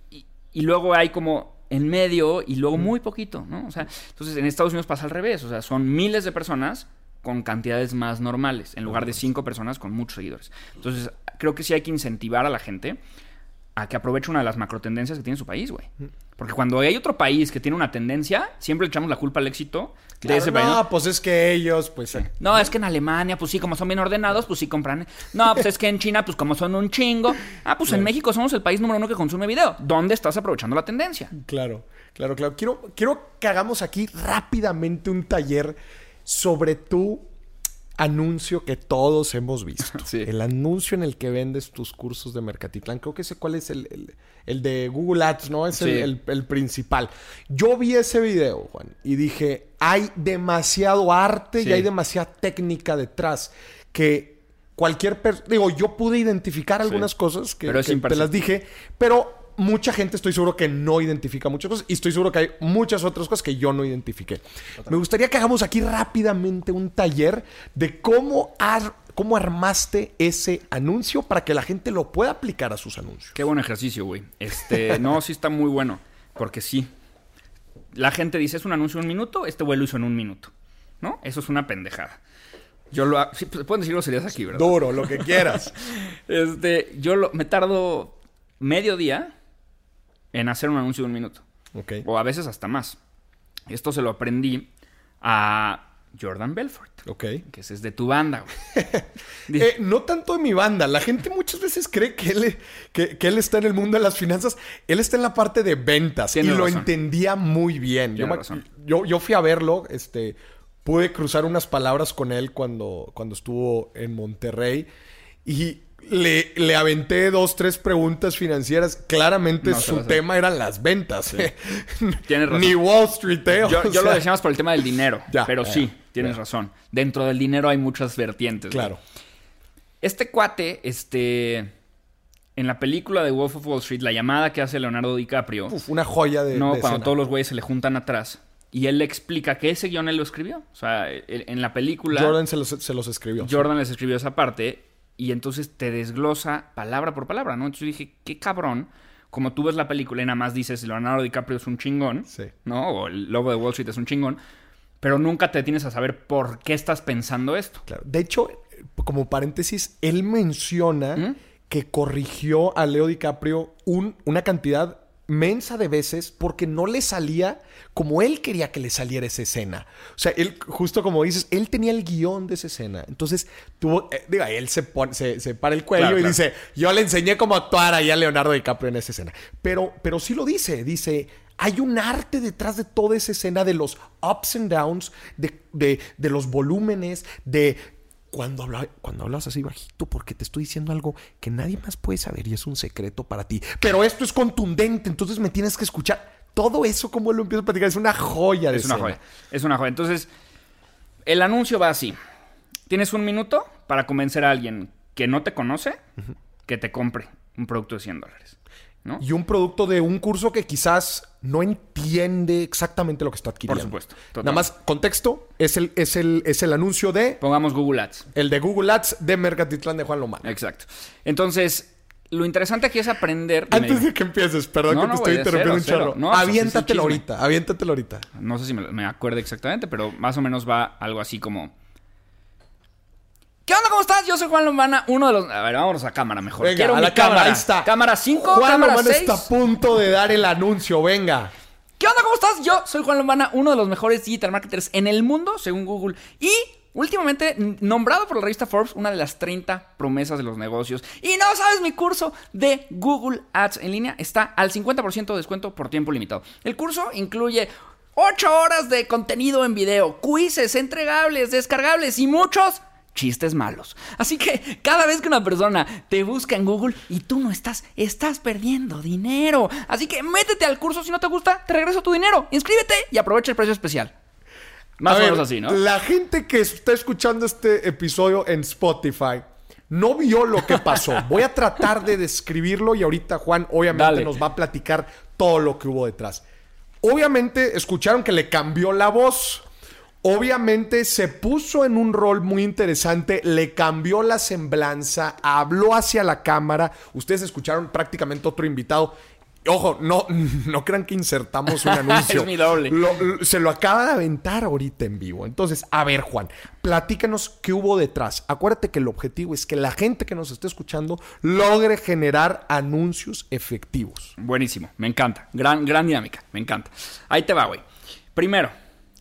y luego hay como en medio y luego muy poquito, ¿no? O sea, entonces en Estados Unidos pasa al revés, o sea, son miles de personas con cantidades más normales, en lugar de cinco personas con muchos seguidores. Entonces, creo que sí hay que incentivar a la gente a que aproveche una de las macro tendencias que tiene su país, güey. Porque cuando hay otro país que tiene una tendencia, siempre le echamos la culpa al éxito de ese país. no, ¿no? pues es que ellos, pues. No, es que en Alemania, pues sí, como son bien ordenados, pues sí compran. No, pues es que en China, pues como son un chingo. Ah, pues en México somos el país número uno que consume video. ¿Dónde estás aprovechando la tendencia? Claro, claro, claro. Quiero, quiero que hagamos aquí rápidamente un taller sobre tu anuncio que todos hemos visto. <laughs> Sí. El anuncio en el que vendes tus cursos de Mercatitlán. Creo que ese cuál es el, el- el de Google Ads, ¿no? Es el, Sí. el- el principal. Yo vi ese video, Juan, y dije, hay demasiado arte Sí. y hay demasiada técnica detrás que cualquier persona... Digo, yo pude identificar algunas cosas que, Pero que te las dije, pero mucha gente estoy seguro que no identifica muchas cosas y estoy seguro que hay muchas otras cosas que yo no identifiqué. Me gustaría que hagamos aquí rápidamente un taller de cómo, ar- cómo armaste ese anuncio para que la gente lo pueda aplicar a sus anuncios. Qué buen ejercicio, güey. Este, <laughs> no, sí está muy bueno. Porque sí. La gente dice, es un anuncio de un minuto, este güey lo hizo en un minuto. ¿No? Eso es una pendejada. Yo lo ha- sí, pues, pueden decir groserías aquí, ¿verdad? Duro, lo que quieras. <laughs> Este, yo lo- me tardo medio día en hacer un anuncio de un minuto. O a veces hasta más. Esto se lo aprendí a Jordan Belfort. Ok. Que ese es de tu banda, güey. <laughs> Eh, no tanto de mi banda. La gente muchas veces cree que él, que, que él está en el mundo de las finanzas. Él está en la parte de ventas. Y lo entendía muy bien. Yo, Tiene me- razón. yo, yo fui a verlo. Este, pude cruzar unas palabras con él cuando, cuando estuvo en Monterrey. Y le, le aventé dos, tres preguntas financieras. Claramente No su tema eran las ventas. <laughs> Tienes razón. Ni Wall Street, ¿eh? Yo, lo decíamos por el tema del dinero. Ya, pero sí, tienes razón. Dentro del dinero hay muchas vertientes. Claro. Este cuate, este. En la película de Wolf of Wall Street, la llamada que hace Leonardo DiCaprio. Uf, una joya de. no, de cuando escena. todos los güeyes se le juntan atrás. Y él le explica que ese guion él lo escribió. O sea, el- en la película. Jordan se los, se los escribió. Jordan les escribió esa parte y entonces te desglosa palabra por palabra, ¿no? Entonces dije, qué cabrón. Como tú ves la película y nada más dices, Leonardo DiCaprio es un chingón, Sí. ¿no? O el lobo de Wall Street es un chingón, pero nunca te tienes a saber por qué estás pensando esto. Claro. De hecho, como paréntesis, él menciona ¿Mm? que corrigió a Leo DiCaprio un- una cantidad mensa de veces porque no le salía como él quería que le saliera esa escena. O sea, él, justo como dices, él tenía el guion de esa escena. Entonces, tuvo, eh, diga, él se, pone, se, se para el cuello Claro, y claro. dice, yo le enseñé cómo actuar ahí a Leonardo DiCaprio en esa escena. Pero, pero sí lo dice, dice, hay un arte detrás de toda esa escena de los ups and downs, de, de- de los volúmenes, de cuando, habla- cuando hablas así bajito, porque te estoy diciendo algo que nadie más puede saber y es un secreto para ti. Pero esto es contundente, entonces me tienes que escuchar. Todo eso, como lo empieza a platicar, es una joya de Es una joya. Es una joya. Entonces, el anuncio va así. Tienes un minuto para convencer a alguien que no te conoce que te compre un producto de 100 dólares. ¿No? Y un producto de un curso que quizás no entiende exactamente lo que está adquiriendo. Por supuesto, total. Nada más, contexto, es el, es el, es el anuncio de Pongamos Google Ads. el de Google Ads de Mercatitlán de Juan Lomán. Exacto. Entonces, lo interesante aquí es aprender. Antes de que empieces, perdón No, que no, te estoy interrumpiendo cero, un cero. chorro. No, pues, aviéntatelo ahorita, aviéntatelo ahorita. No sé si me, me acuerdo exactamente, pero más o menos va algo así como. ¿Qué onda? ¿Cómo estás? Yo soy Juan Lombana, uno de los. A ver, vámonos a cámara mejor. Venga, Quiero a mi la cámara, cámara. ahí está. Cámara 5, Juan cámara 6. está a punto de dar el anuncio, venga. ¿Qué onda? ¿Cómo estás? Yo soy Juan Lombana, uno de los mejores digital marketers en el mundo, según Google. Y últimamente nombrado por la revista Forbes una de las 30 promesas de los negocios. Y no sabes, mi curso de Google Ads en línea está al 50% de descuento por tiempo limitado. El curso incluye 8 horas de contenido en video, quizzes, entregables, descargables y muchos chistes malos. Así que cada vez que una persona te busca en Google y tú no estás, estás perdiendo dinero. Así que métete al curso si no te gusta, te regreso tu dinero. Inscríbete y aprovecha el precio especial. Más A o ver, menos así, ¿no? La gente que está escuchando este episodio en Spotify no vio lo que pasó. <laughs> Voy a tratar de describirlo y ahorita Juan obviamente Dale. nos va a platicar todo lo que hubo detrás. Obviamente escucharon que le cambió la voz. Obviamente se puso en un rol muy interesante, le cambió la semblanza, habló hacia la cámara. Ustedes escucharon prácticamente otro invitado. Ojo, no, <laughs> no crean que insertamos un <laughs> anuncio. Es mi doble. Lo- lo- se lo acaba de aventar ahorita en vivo. Entonces, a ver, Juan, platícanos qué hubo detrás. Acuérdate que el objetivo es que la gente que nos esté escuchando logre generar anuncios efectivos. Buenísimo, me encanta. Gran, gran dinámica, me encanta. Ahí te va, güey. Primero,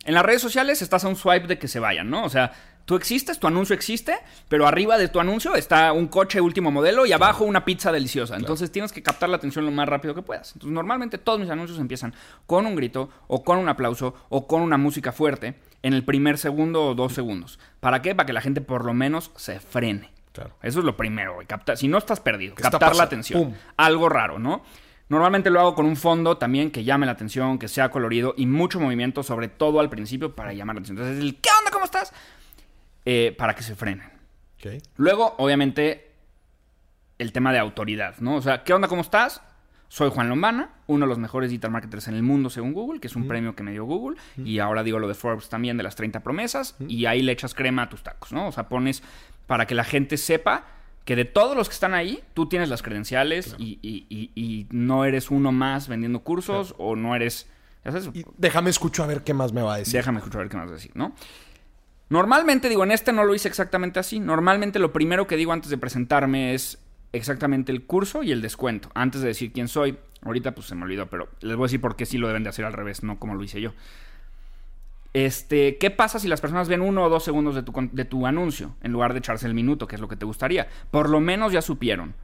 en las redes sociales estás a un swipe de que se vayan, ¿no? O sea, tú existes, tu anuncio existe, pero arriba de tu anuncio está un coche último modelo y abajo una pizza deliciosa. Entonces tienes que captar la atención lo más rápido que puedas. Entonces, normalmente todos mis anuncios empiezan con un grito, o con un aplauso, o con una música fuerte en el primer segundo o dos segundos. ¿Para qué? Para que la gente por lo menos se frene. Claro. Eso es lo primero, güey. Captar, si no estás perdido, ¿Qué está captar la atención. Pum. Algo raro, ¿no? Normalmente lo hago con un fondo también que llame la atención, que sea colorido y mucho movimiento, sobre todo al principio, para llamar la atención. Entonces, el ¿qué onda? ¿Cómo estás? Eh, para que se frenen. Luego, obviamente, el tema de autoridad, ¿no? O sea, ¿qué onda? ¿Cómo estás? Soy Juan Lombana, uno de los mejores digital marketers en el mundo según Google, que es un premio que me dio Google. Y ahora digo lo de Forbes también, de las 30 promesas. Y ahí le echas crema a tus tacos, ¿no? O sea, pones para que la gente sepa que de todos los que están ahí, tú tienes las credenciales y, y- y- y no eres uno más vendiendo cursos o no eres... ya sabes, Y déjame escucho a ver qué más me va a decir. Déjame escuchar a ver qué más decir, ¿no? Normalmente, digo, en este no lo hice exactamente así. Normalmente lo primero que digo antes de presentarme es exactamente el curso y el descuento. Antes de decir quién soy. Ahorita pues se me olvidó, pero les voy a decir por qué sí lo deben de hacer al revés, no como lo hice yo. Este, ¿qué pasa si las personas ven uno o dos segundos de tu, de tu anuncio en lugar de echarse el minuto, que es lo que te gustaría? Por lo menos ya supieron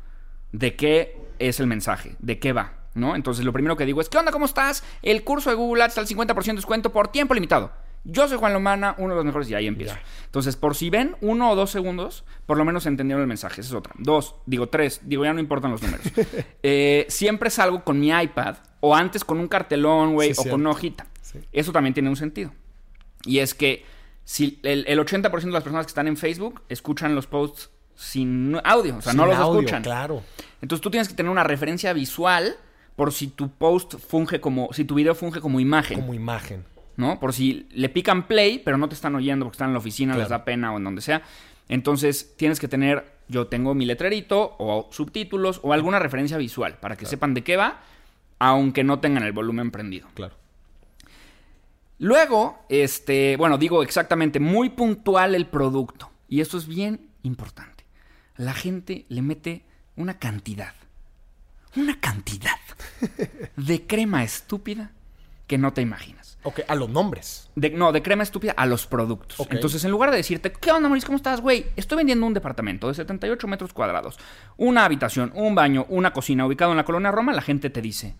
de qué es el mensaje, de qué va, ¿no? Entonces lo primero que digo es, ¿qué onda? ¿Cómo estás? El curso de Google Ads está al 50% de descuento por tiempo limitado. Yo soy Juan Lomana, uno de los mejores, y ahí empiezo. Entonces, por si ven uno o dos segundos, por lo menos entendieron el mensaje. Esa es otra. Dos, digo tres, digo ya no importan los números. <laughs> Eh, siempre salgo con mi iPad, o antes con un cartelón, güey, Sí, o cierto. con una hojita. Sí. Eso también tiene un sentido. Y es que si el, el 80% de las personas que están en Facebook escuchan los posts sin audio, o sea, no los audio, escuchan. Claro. Entonces tú tienes que tener una referencia visual por si tu post funge como, si tu video funge como imagen, Como imagen. ¿no? Por si le pican play, pero no te están oyendo porque están en la oficina, les da pena o en donde sea. Entonces tienes que tener, yo tengo mi letrerito o subtítulos o alguna referencia visual para que sepan de qué va, aunque no tengan el volumen prendido. Claro. Luego, este, bueno, digo exactamente, muy puntual el producto. Y esto es bien importante. La gente le mete una cantidad, una cantidad <laughs> de crema estúpida que no te imaginas. Ok, a los nombres. De- no, de crema estúpida a los productos. Entonces, en lugar de decirte, ¿qué onda, Maurice? ¿Cómo estás, güey? Estoy vendiendo un departamento de 78 metros cuadrados, una habitación, un baño, una cocina ubicado en la colonia Roma, la gente te dice,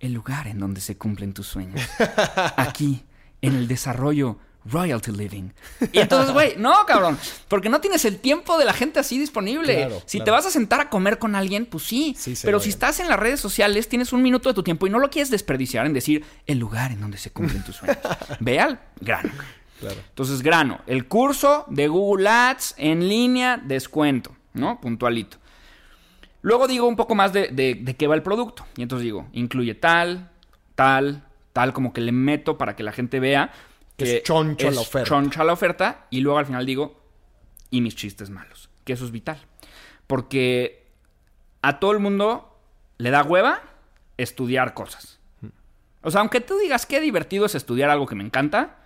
el lugar en donde se cumplen tus sueños. <laughs> Aquí, en el desarrollo Royalty Living. Y entonces, güey, no, cabrón, porque no tienes el tiempo de la gente así disponible. Claro, si te vas a sentar a comer con alguien, pues sí. Pero si estás en las redes sociales, tienes un minuto de tu tiempo y no lo quieres desperdiciar en decir el lugar en donde se cumplen tus sueños. <laughs> Ve al grano. Claro. Entonces, grano, el curso de Google Ads en línea, descuento, ¿no? Puntualito. Luego digo un poco más de, de- de qué va el producto. Y entonces digo, incluye tal, tal, tal, como que le meto para que la gente vea Que es choncho la oferta. choncha la oferta. Y luego al final digo, y mis chistes malos. Que eso es vital. Porque a todo el mundo le da hueva estudiar cosas. O sea, aunque tú digas qué divertido es estudiar algo que me encanta,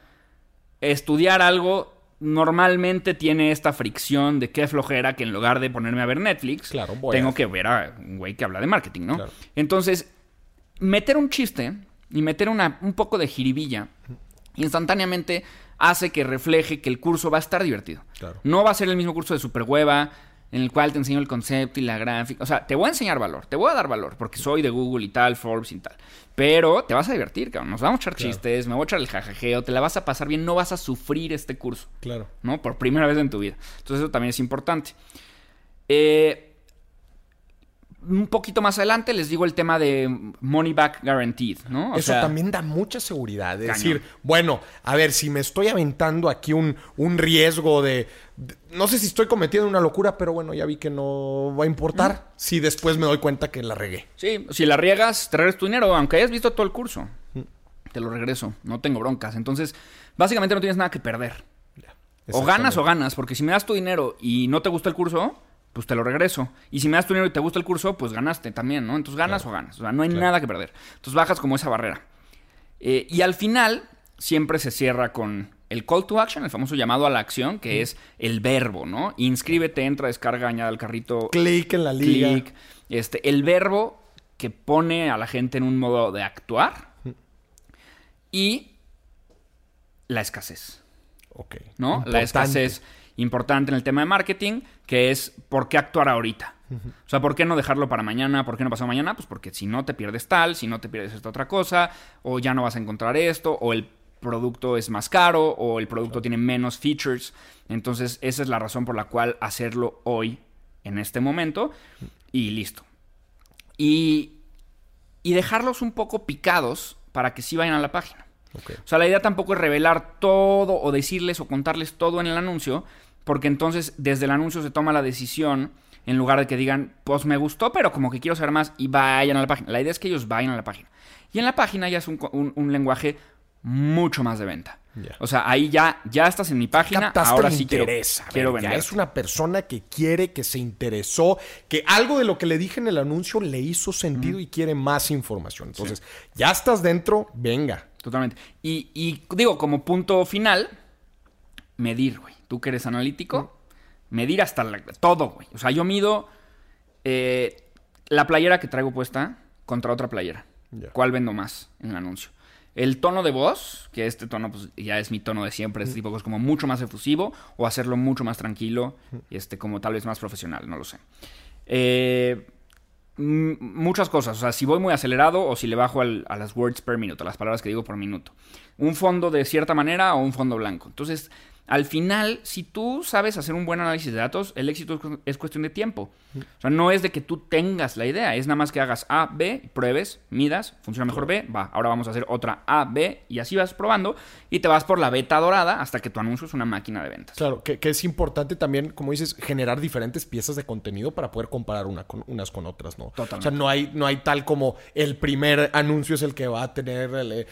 estudiar algo normalmente tiene esta fricción de qué flojera que en lugar de ponerme a ver Netflix, Claro, tengo a- que ver a un güey que habla de marketing, ¿no? Claro. Entonces, meter un chiste y meter una, un poco de jiribilla instantáneamente hace que refleje que el curso va a estar divertido. Claro. No va a ser el mismo curso de Superhueva en el cual te enseño el concepto y la gráfica. O sea, te voy a enseñar valor, te voy a dar valor, porque soy de Google y tal, Forbes y tal. Pero te vas a divertir, cabrón. Nos vamos a echar Claro. chistes, me voy a echar el jajajeo, te la vas a pasar bien, no vas a sufrir este curso. Claro. ¿no? Por primera vez en tu vida. Entonces eso también es importante. Eh, un poquito más adelante les digo el tema de money back guaranteed, ¿no? O Eso sea, también da mucha seguridad. Cañón. decir, bueno, a ver, si me estoy aventando aquí un, un riesgo de, de- No sé si estoy cometiendo una locura, pero bueno, ya vi que no va a importar si después me doy cuenta que la regué. Sí, si la riegas, te tu dinero, aunque hayas visto todo el curso. Te lo regreso, no tengo broncas. Entonces, básicamente no tienes nada que perder. O ganas o ganas, porque si me das tu dinero y no te gusta el curso, pues te lo regreso. Y si me das tu dinero y te gusta el curso, pues ganaste también, ¿no? Entonces ganas o ganas. O sea, no hay nada que perder. Entonces bajas como esa barrera. Eh, y al final, siempre se cierra con el call to action, el famoso llamado a la acción, que es el verbo, ¿no? Inscríbete, entra, descarga, añade al carrito. Clic en la liga. Clic. Este, el verbo que pone a la gente en un modo de actuar. Y la escasez. Ok. ¿No? La escasez importante en el tema de marketing, que es por qué actuar ahorita. O sea, ¿por qué no dejarlo para mañana? ¿Por qué no pasó mañana? Pues porque si no te pierdes tal, si no te pierdes esta otra cosa, o ya no vas a encontrar esto, o el producto es más caro, o el producto tiene menos features. Entonces, esa es la razón por la cual hacerlo hoy, en este momento, y listo. Y, y dejarlos un poco picados para que sí vayan a la página. O sea, la idea tampoco es revelar todo o decirles o contarles todo en el anuncio, porque entonces desde el anuncio se toma la decisión en lugar de que digan, pues me gustó, pero como que quiero saber más y vayan a la página. La idea es que ellos vayan a la página. Y en la página ya es un, lenguaje mucho más de venta. O sea, ahí ya, ya estás en mi página. ahora sí interesa, quiero, quiero es una persona que quiere, que se interesó, que algo de lo que le dije en el anuncio le hizo sentido y quiere más información. Entonces, ya estás dentro, venga. Totalmente. Y, y, digo, como punto final, medir, güey. Tú que eres analítico, medir hasta todo, güey. O sea, yo mido eh, la playera que traigo puesta contra otra playera. ¿Cuál vendo más en el anuncio? El tono de voz, que este tono pues, ya es mi tono de siempre, es tipo como mucho más efusivo, o hacerlo mucho más tranquilo, y este, como tal vez más profesional, no lo sé. Eh, muchas cosas. O sea, si voy muy acelerado o si le bajo a las words per minuto, a las palabras que digo por minuto. Un fondo de cierta manera o un fondo blanco. Entonces, al final, si tú sabes hacer un buen análisis de datos, el éxito es cuestión de tiempo. O sea, no es de que tú tengas la idea, es nada más que hagas A, B, pruebes, midas, funciona mejor B, va, ahora vamos a hacer otra A, B, y así vas probando y te vas por la beta dorada hasta que tu anuncio es una máquina de ventas. Claro, que, es importante también, como dices, generar diferentes piezas de contenido para poder comparar una con, unas con otras, ¿no? Totalmente. O sea, no hay, no hay tal como el primer anuncio es el que va a tener el,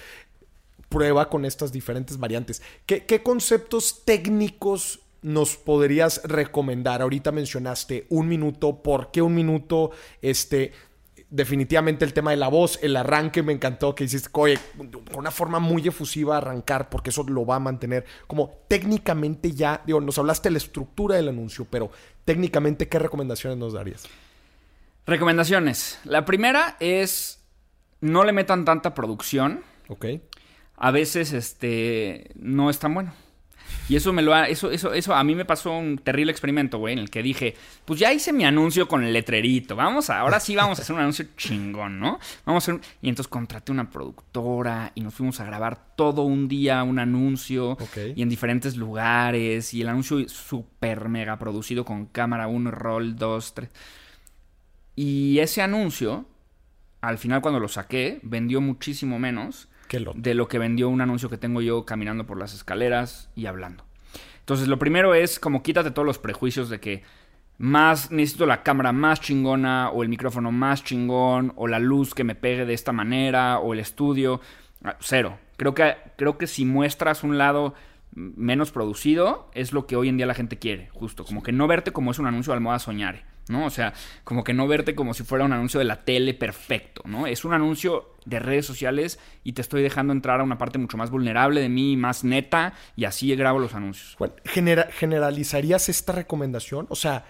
prueba con estas diferentes variantes. ¿Qué, conceptos técnicos nos podrías recomendar? Ahorita mencionaste un minuto, ¿por qué un minuto? Este, definitivamente el tema de la voz, el arranque me encantó que hiciste, oye, con una forma muy efusiva arrancar, porque eso lo va a mantener. Como técnicamente ya, digo, nos hablaste de la estructura del anuncio, pero técnicamente, ¿qué recomendaciones nos darías? Recomendaciones. La primera es no le metan tanta producción. Ok a veces este, no es tan bueno. Y eso me lo ha, eso, eso, eso a mí me pasó un terrible experimento, güey, en el que dije, pues ya hice mi anuncio con el letrerito, vamos a, ahora sí vamos a hacer un anuncio <laughs> chingón, ¿no? Vamos a hacer y entonces contraté una productora y nos fuimos a grabar todo un día un anuncio y en diferentes lugares y el anuncio súper mega producido con cámara 1, roll 2, 3. Y ese anuncio, al final cuando lo saqué, vendió muchísimo menos de lo que vendió un anuncio que tengo yo caminando por las escaleras y hablando. Entonces, lo primero es como quítate todos los prejuicios de que más necesito la cámara más chingona o el micrófono más chingón o la luz que me pegue de esta manera o el estudio. Ah, cero. Creo que, creo que si muestras un lado menos producido es lo que hoy en día la gente quiere, justo. Como que no verte como es un anuncio de moda soñare. ¿No? O sea, como que no verte como si fuera un anuncio de la tele perfecto, ¿no? Es un anuncio de redes sociales y te estoy dejando entrar a una parte mucho más vulnerable de mí, más neta, y así grabo los anuncios. Bueno, ¿generalizarías esta recomendación? O sea,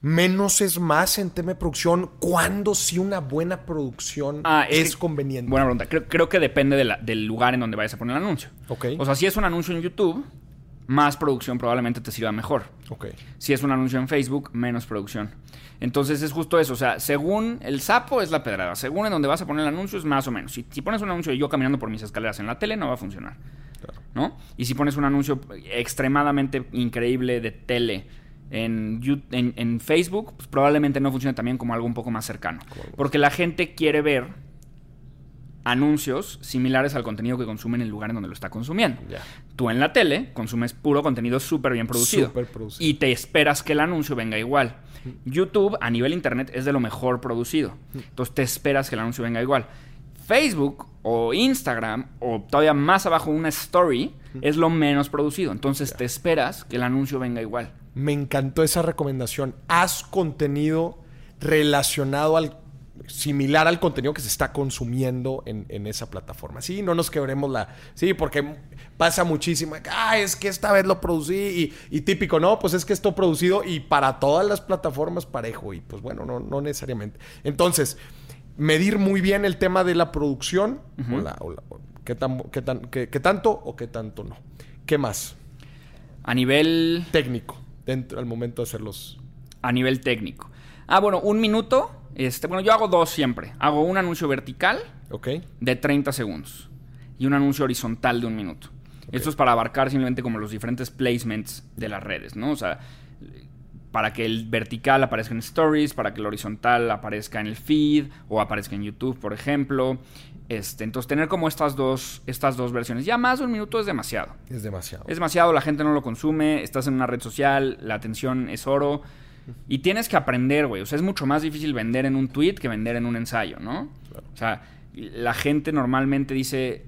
menos es más en tema de producción. ¿Cuándo sí una buena producción ah, es, conveniente? Buena pregunta. Creo, que depende del lugar en donde vayas a poner el anuncio. Ok. O sea, si es un anuncio en YouTube más producción probablemente te sirva mejor. Ok. Si es un anuncio en Facebook, menos producción. Entonces es justo eso. O sea, según el sapo es la pedrada. Según en donde vas a poner el anuncio es más o menos. Si, pones un anuncio de yo caminando por mis escaleras en la tele, no va a funcionar. ¿No? Y si pones un anuncio extremadamente increíble de tele en, en, en Facebook, pues probablemente no funcione también como algo un poco más cercano. Porque la gente quiere ver anuncios similares al contenido que consume en el lugar en donde lo está consumiendo. Tú en la tele consumes puro contenido súper bien producido, Y te esperas que el anuncio venga igual. YouTube a nivel internet es de lo mejor producido. Entonces te esperas que el anuncio venga igual. Facebook o Instagram o todavía más abajo una story es lo menos producido. Entonces te esperas que el anuncio venga igual. Me encantó esa recomendación. Haz contenido relacionado al similar al contenido que se está consumiendo en, en, esa plataforma. Sí, no nos quebremos la... Sí, porque pasa muchísimo. Ah, es que esta vez lo producí y, y, típico, no, pues es que esto producido y para todas las plataformas parejo. Y pues bueno, no, no necesariamente. Entonces, medir muy bien el tema de la producción. Uh -huh. o la, o la, qué, tan, qué, tan, qué, qué tanto o qué tanto no. ¿Qué más? A nivel... Técnico, dentro al momento de hacerlos. A nivel técnico. Ah, bueno, un minuto. Este, bueno, yo hago dos siempre. Hago un anuncio vertical okay. de 30 segundos y un anuncio horizontal de un minuto. Okay. Esto es para abarcar simplemente como los diferentes placements de las redes, ¿no? O sea, para que el vertical aparezca en stories, para que el horizontal aparezca en el feed o aparezca en YouTube, por ejemplo. Este, entonces, tener como estas dos, estas dos versiones. Ya más de un minuto es demasiado. Es demasiado. Es demasiado, la gente no lo consume, estás en una red social, la atención es oro. Y tienes que aprender, güey. O sea, es mucho más difícil vender en un tweet que vender en un ensayo, ¿no? Claro. O sea, la gente normalmente dice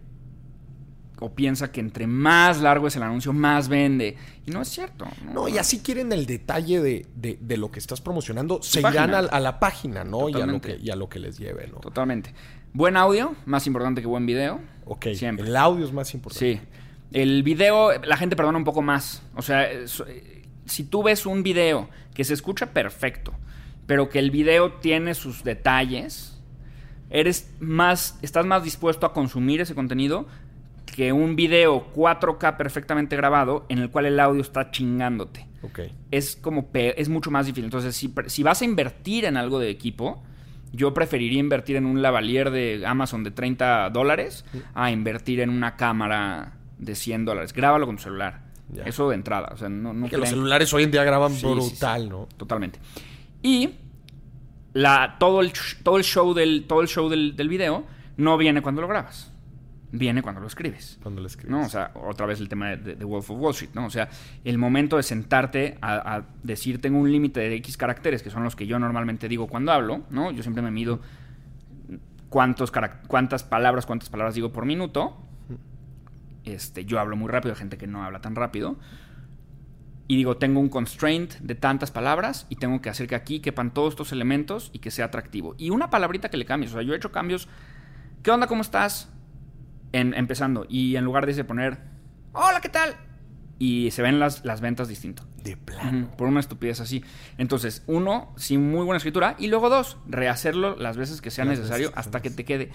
o piensa que entre más largo es el anuncio, más vende. Y no es cierto. No, no y así quieren el detalle de, de, de lo que estás promocionando. Se irán a, a, la página, ¿no? Y a, lo que, y a lo que les lleve, ¿no? Totalmente. Buen audio, más importante que buen video. Ok. Siempre. El audio es más importante. Sí. El video, la gente perdona un poco más. O sea, si tú ves un video que se escucha perfecto, pero que el video tiene sus detalles, eres más, estás más dispuesto a consumir ese contenido que un video 4K perfectamente grabado en el cual el audio está chingándote. Okay. Es como es mucho más difícil. Entonces, si, si, vas a invertir en algo de equipo, yo preferiría invertir en un lavalier de Amazon de 30 dólares a invertir en una cámara de 100 dólares. Grábalo con tu celular. Ya. Eso de entrada. O sea, no, no que los celulares hoy en día graban sí, brutal, sí, ¿no? Totalmente. Y la, todo, el, todo el show, del, todo el show del, del video no viene cuando lo grabas viene cuando lo escribes. Cuando lo escribes. ¿no? O sea, otra vez el tema de, de, Wolf of Wall Street, ¿no? O sea, el momento de sentarte a, a decir tengo un límite de X caracteres, que son los que yo normalmente digo cuando hablo, ¿no? Yo siempre me mido cuántos cuántas palabras, cuántas palabras digo por minuto. Este, yo hablo muy rápido, hay gente que no habla tan rápido. Y digo, tengo un constraint de tantas palabras y tengo que hacer que aquí quepan todos estos elementos y que sea atractivo. Y una palabrita que le cambies. O sea, yo he hecho cambios. ¿Qué onda? ¿Cómo estás? En, empezando. Y en lugar de poner, hola, ¿qué tal? Y se ven las, las ventas distinto. De plano. Uh -huh, por una estupidez así. Entonces, uno, sin muy buena escritura. Y luego dos, rehacerlo las veces que sea las necesario hasta que te quede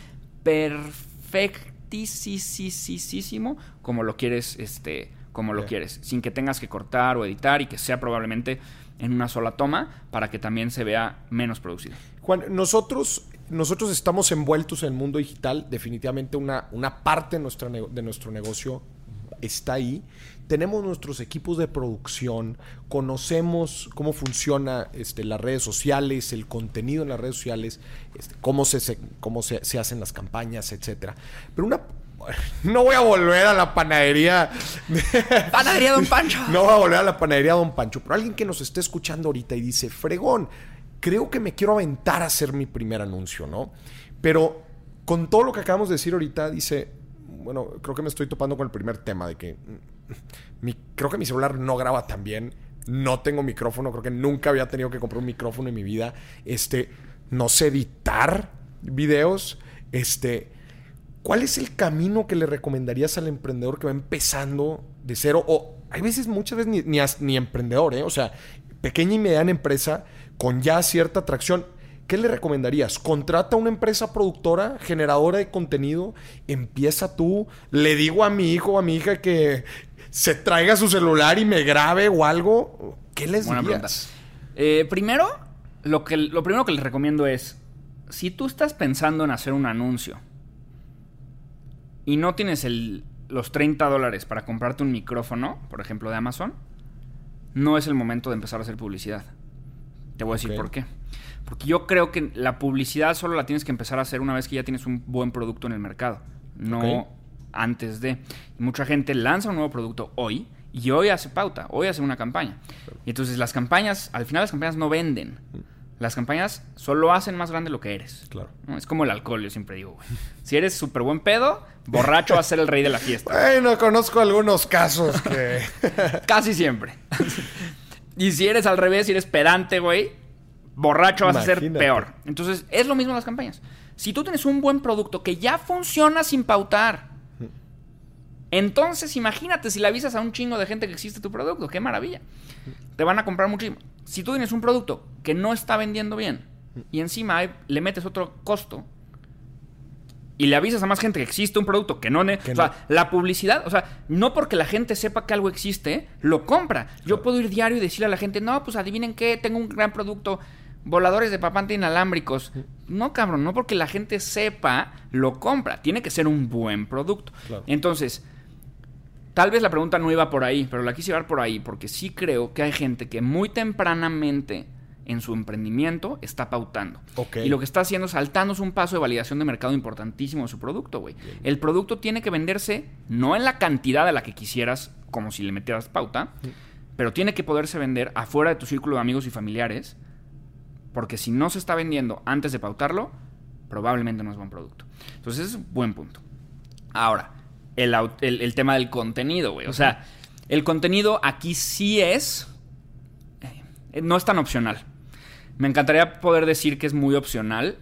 perfectísimo como lo quieres, este, como lo quieres. Sin que tengas que cortar o editar y que sea probablemente en una sola toma para que también se vea menos producido. Juan, nosotros nosotros estamos envueltos en el mundo digital, definitivamente una, una parte de, nuestra, de nuestro negocio está ahí. Tenemos nuestros equipos de producción, conocemos cómo funciona este, las redes sociales, el contenido en las redes sociales, este, cómo, se, cómo se, se, hacen las campañas, etc. Pero una... <laughs> No voy a volver a la panadería. <laughs> Panadería Don Pancho. No voy a volver a la panadería Don Pancho. Pero alguien que nos esté escuchando ahorita y dice, fregón, creo que me quiero aventar a hacer mi primer anuncio, ¿no? Pero con todo lo que acabamos de decir ahorita, dice, bueno, creo que me estoy topando con el primer tema de que mi, creo que mi celular no graba tan bien, no tengo micrófono, creo que nunca había tenido que comprar un micrófono en mi vida, este, no sé editar videos, este, ¿cuál es el camino que le recomendarías al emprendedor que va empezando de cero? O hay veces, muchas veces, ni, ni, ni emprendedor, ¿eh? O sea, pequeña y mediana empresa con ya cierta atracción. ¿Qué le recomendarías? Contrata una empresa productora, generadora de contenido, empieza tú, le digo a mi hijo o a mi hija que se traiga su celular y me grabe o algo. ¿Qué les Buena dirías? Eh, primero, lo, que, lo primero que les recomiendo es, si tú estás pensando en hacer un anuncio y no tienes el, los 30 dólares para comprarte un micrófono, por ejemplo, de Amazon, no es el momento de empezar a hacer publicidad. Te voy a decir okay. por qué. Porque yo creo que la publicidad solo la tienes que empezar a hacer una vez que ya tienes un buen producto en el mercado. No okay. Antes de. Y mucha gente lanza un nuevo producto hoy y hoy hace pauta, hoy hace una campaña. Y entonces las campañas, al final las campañas no venden. Las campañas solo hacen más grande lo que eres. Claro. ¿no? Es como el alcohol, yo siempre digo, güey. Si eres súper buen pedo, borracho va a ser el rey de la fiesta. <laughs> Bueno, conozco algunos casos que... <laughs> Casi siempre. Y si eres al revés, si eres pedante, güey, borracho vas a ser peor. Entonces, es lo mismo en las campañas. Si tú tienes un buen producto que ya funciona sin pautar, entonces imagínate si le avisas a un chingo de gente que existe tu producto. ¡Qué maravilla! Te van a comprar muchísimo. Si tú tienes un producto que no está vendiendo bien y encima le metes otro costo y le avisas a más gente que existe un producto que no... ne- Que o sea, no. la publicidad, o sea, no porque la gente sepa que algo existe, lo compra. Yo puedo ir diario y decirle a la gente, no, pues adivinen qué, tengo un gran producto, voladores de papante inalámbricos. No, cabrón, no porque la gente sepa, lo compra. Tiene que ser un buen producto. Claro. Entonces, tal vez la pregunta no iba por ahí, pero la quise llevar por ahí porque sí creo que hay gente que muy tempranamente en su emprendimiento está pautando. Y lo que está haciendo es saltándose un paso de validación de mercado importantísimo de su producto, güey. El producto tiene que venderse no en la cantidad a la que quisieras, como si le metieras pauta, pero tiene que poderse vender afuera de tu círculo de amigos y familiares, porque si no se está vendiendo antes de pautarlo, probablemente no es buen producto. Entonces, es un buen punto. Ahora, el, el- el tema del contenido, güey. O sea, el contenido aquí sí es. eh, no es tan opcional. Me encantaría poder decir que es muy opcional,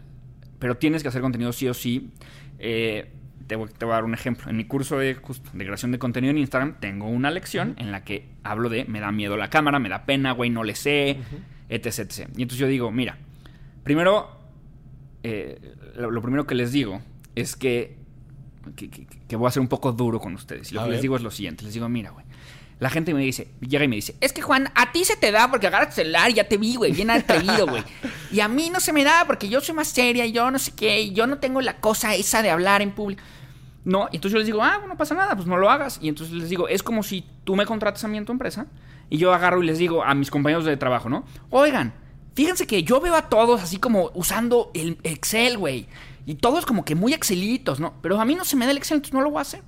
pero tienes que hacer contenido sí o sí. Eh, te, voy, te voy a dar un ejemplo. En mi curso de, de creación de contenido en Instagram tengo una lección en la que hablo de me da miedo la cámara, me da pena, güey, no le sé, etc, etc. Y entonces yo digo, mira, primero, eh, lo, lo primero que les digo es que, que, que- que voy a ser un poco duro con ustedes. Y lo A que les digo es lo siguiente, les digo, mira, güey. La gente me dice, llega y me dice, es que Juan, a ti se te da porque agarras el celular y ya te vi, güey, bien atrevido, güey. Y a mí no se me da porque yo soy más seria yo no sé qué, y yo no tengo la cosa esa de hablar en público. No, y entonces yo les digo, ah, no pasa nada, pues no lo hagas. Y entonces les digo, es como si tú me contratas a mí en tu empresa y yo agarro y les digo a mis compañeros de trabajo, ¿no? Oigan, fíjense que yo veo a todos así como usando el Excel, güey. Y todos como que muy excelitos, ¿no? Pero a mí no se me da el Excel, entonces no lo voy a hacer.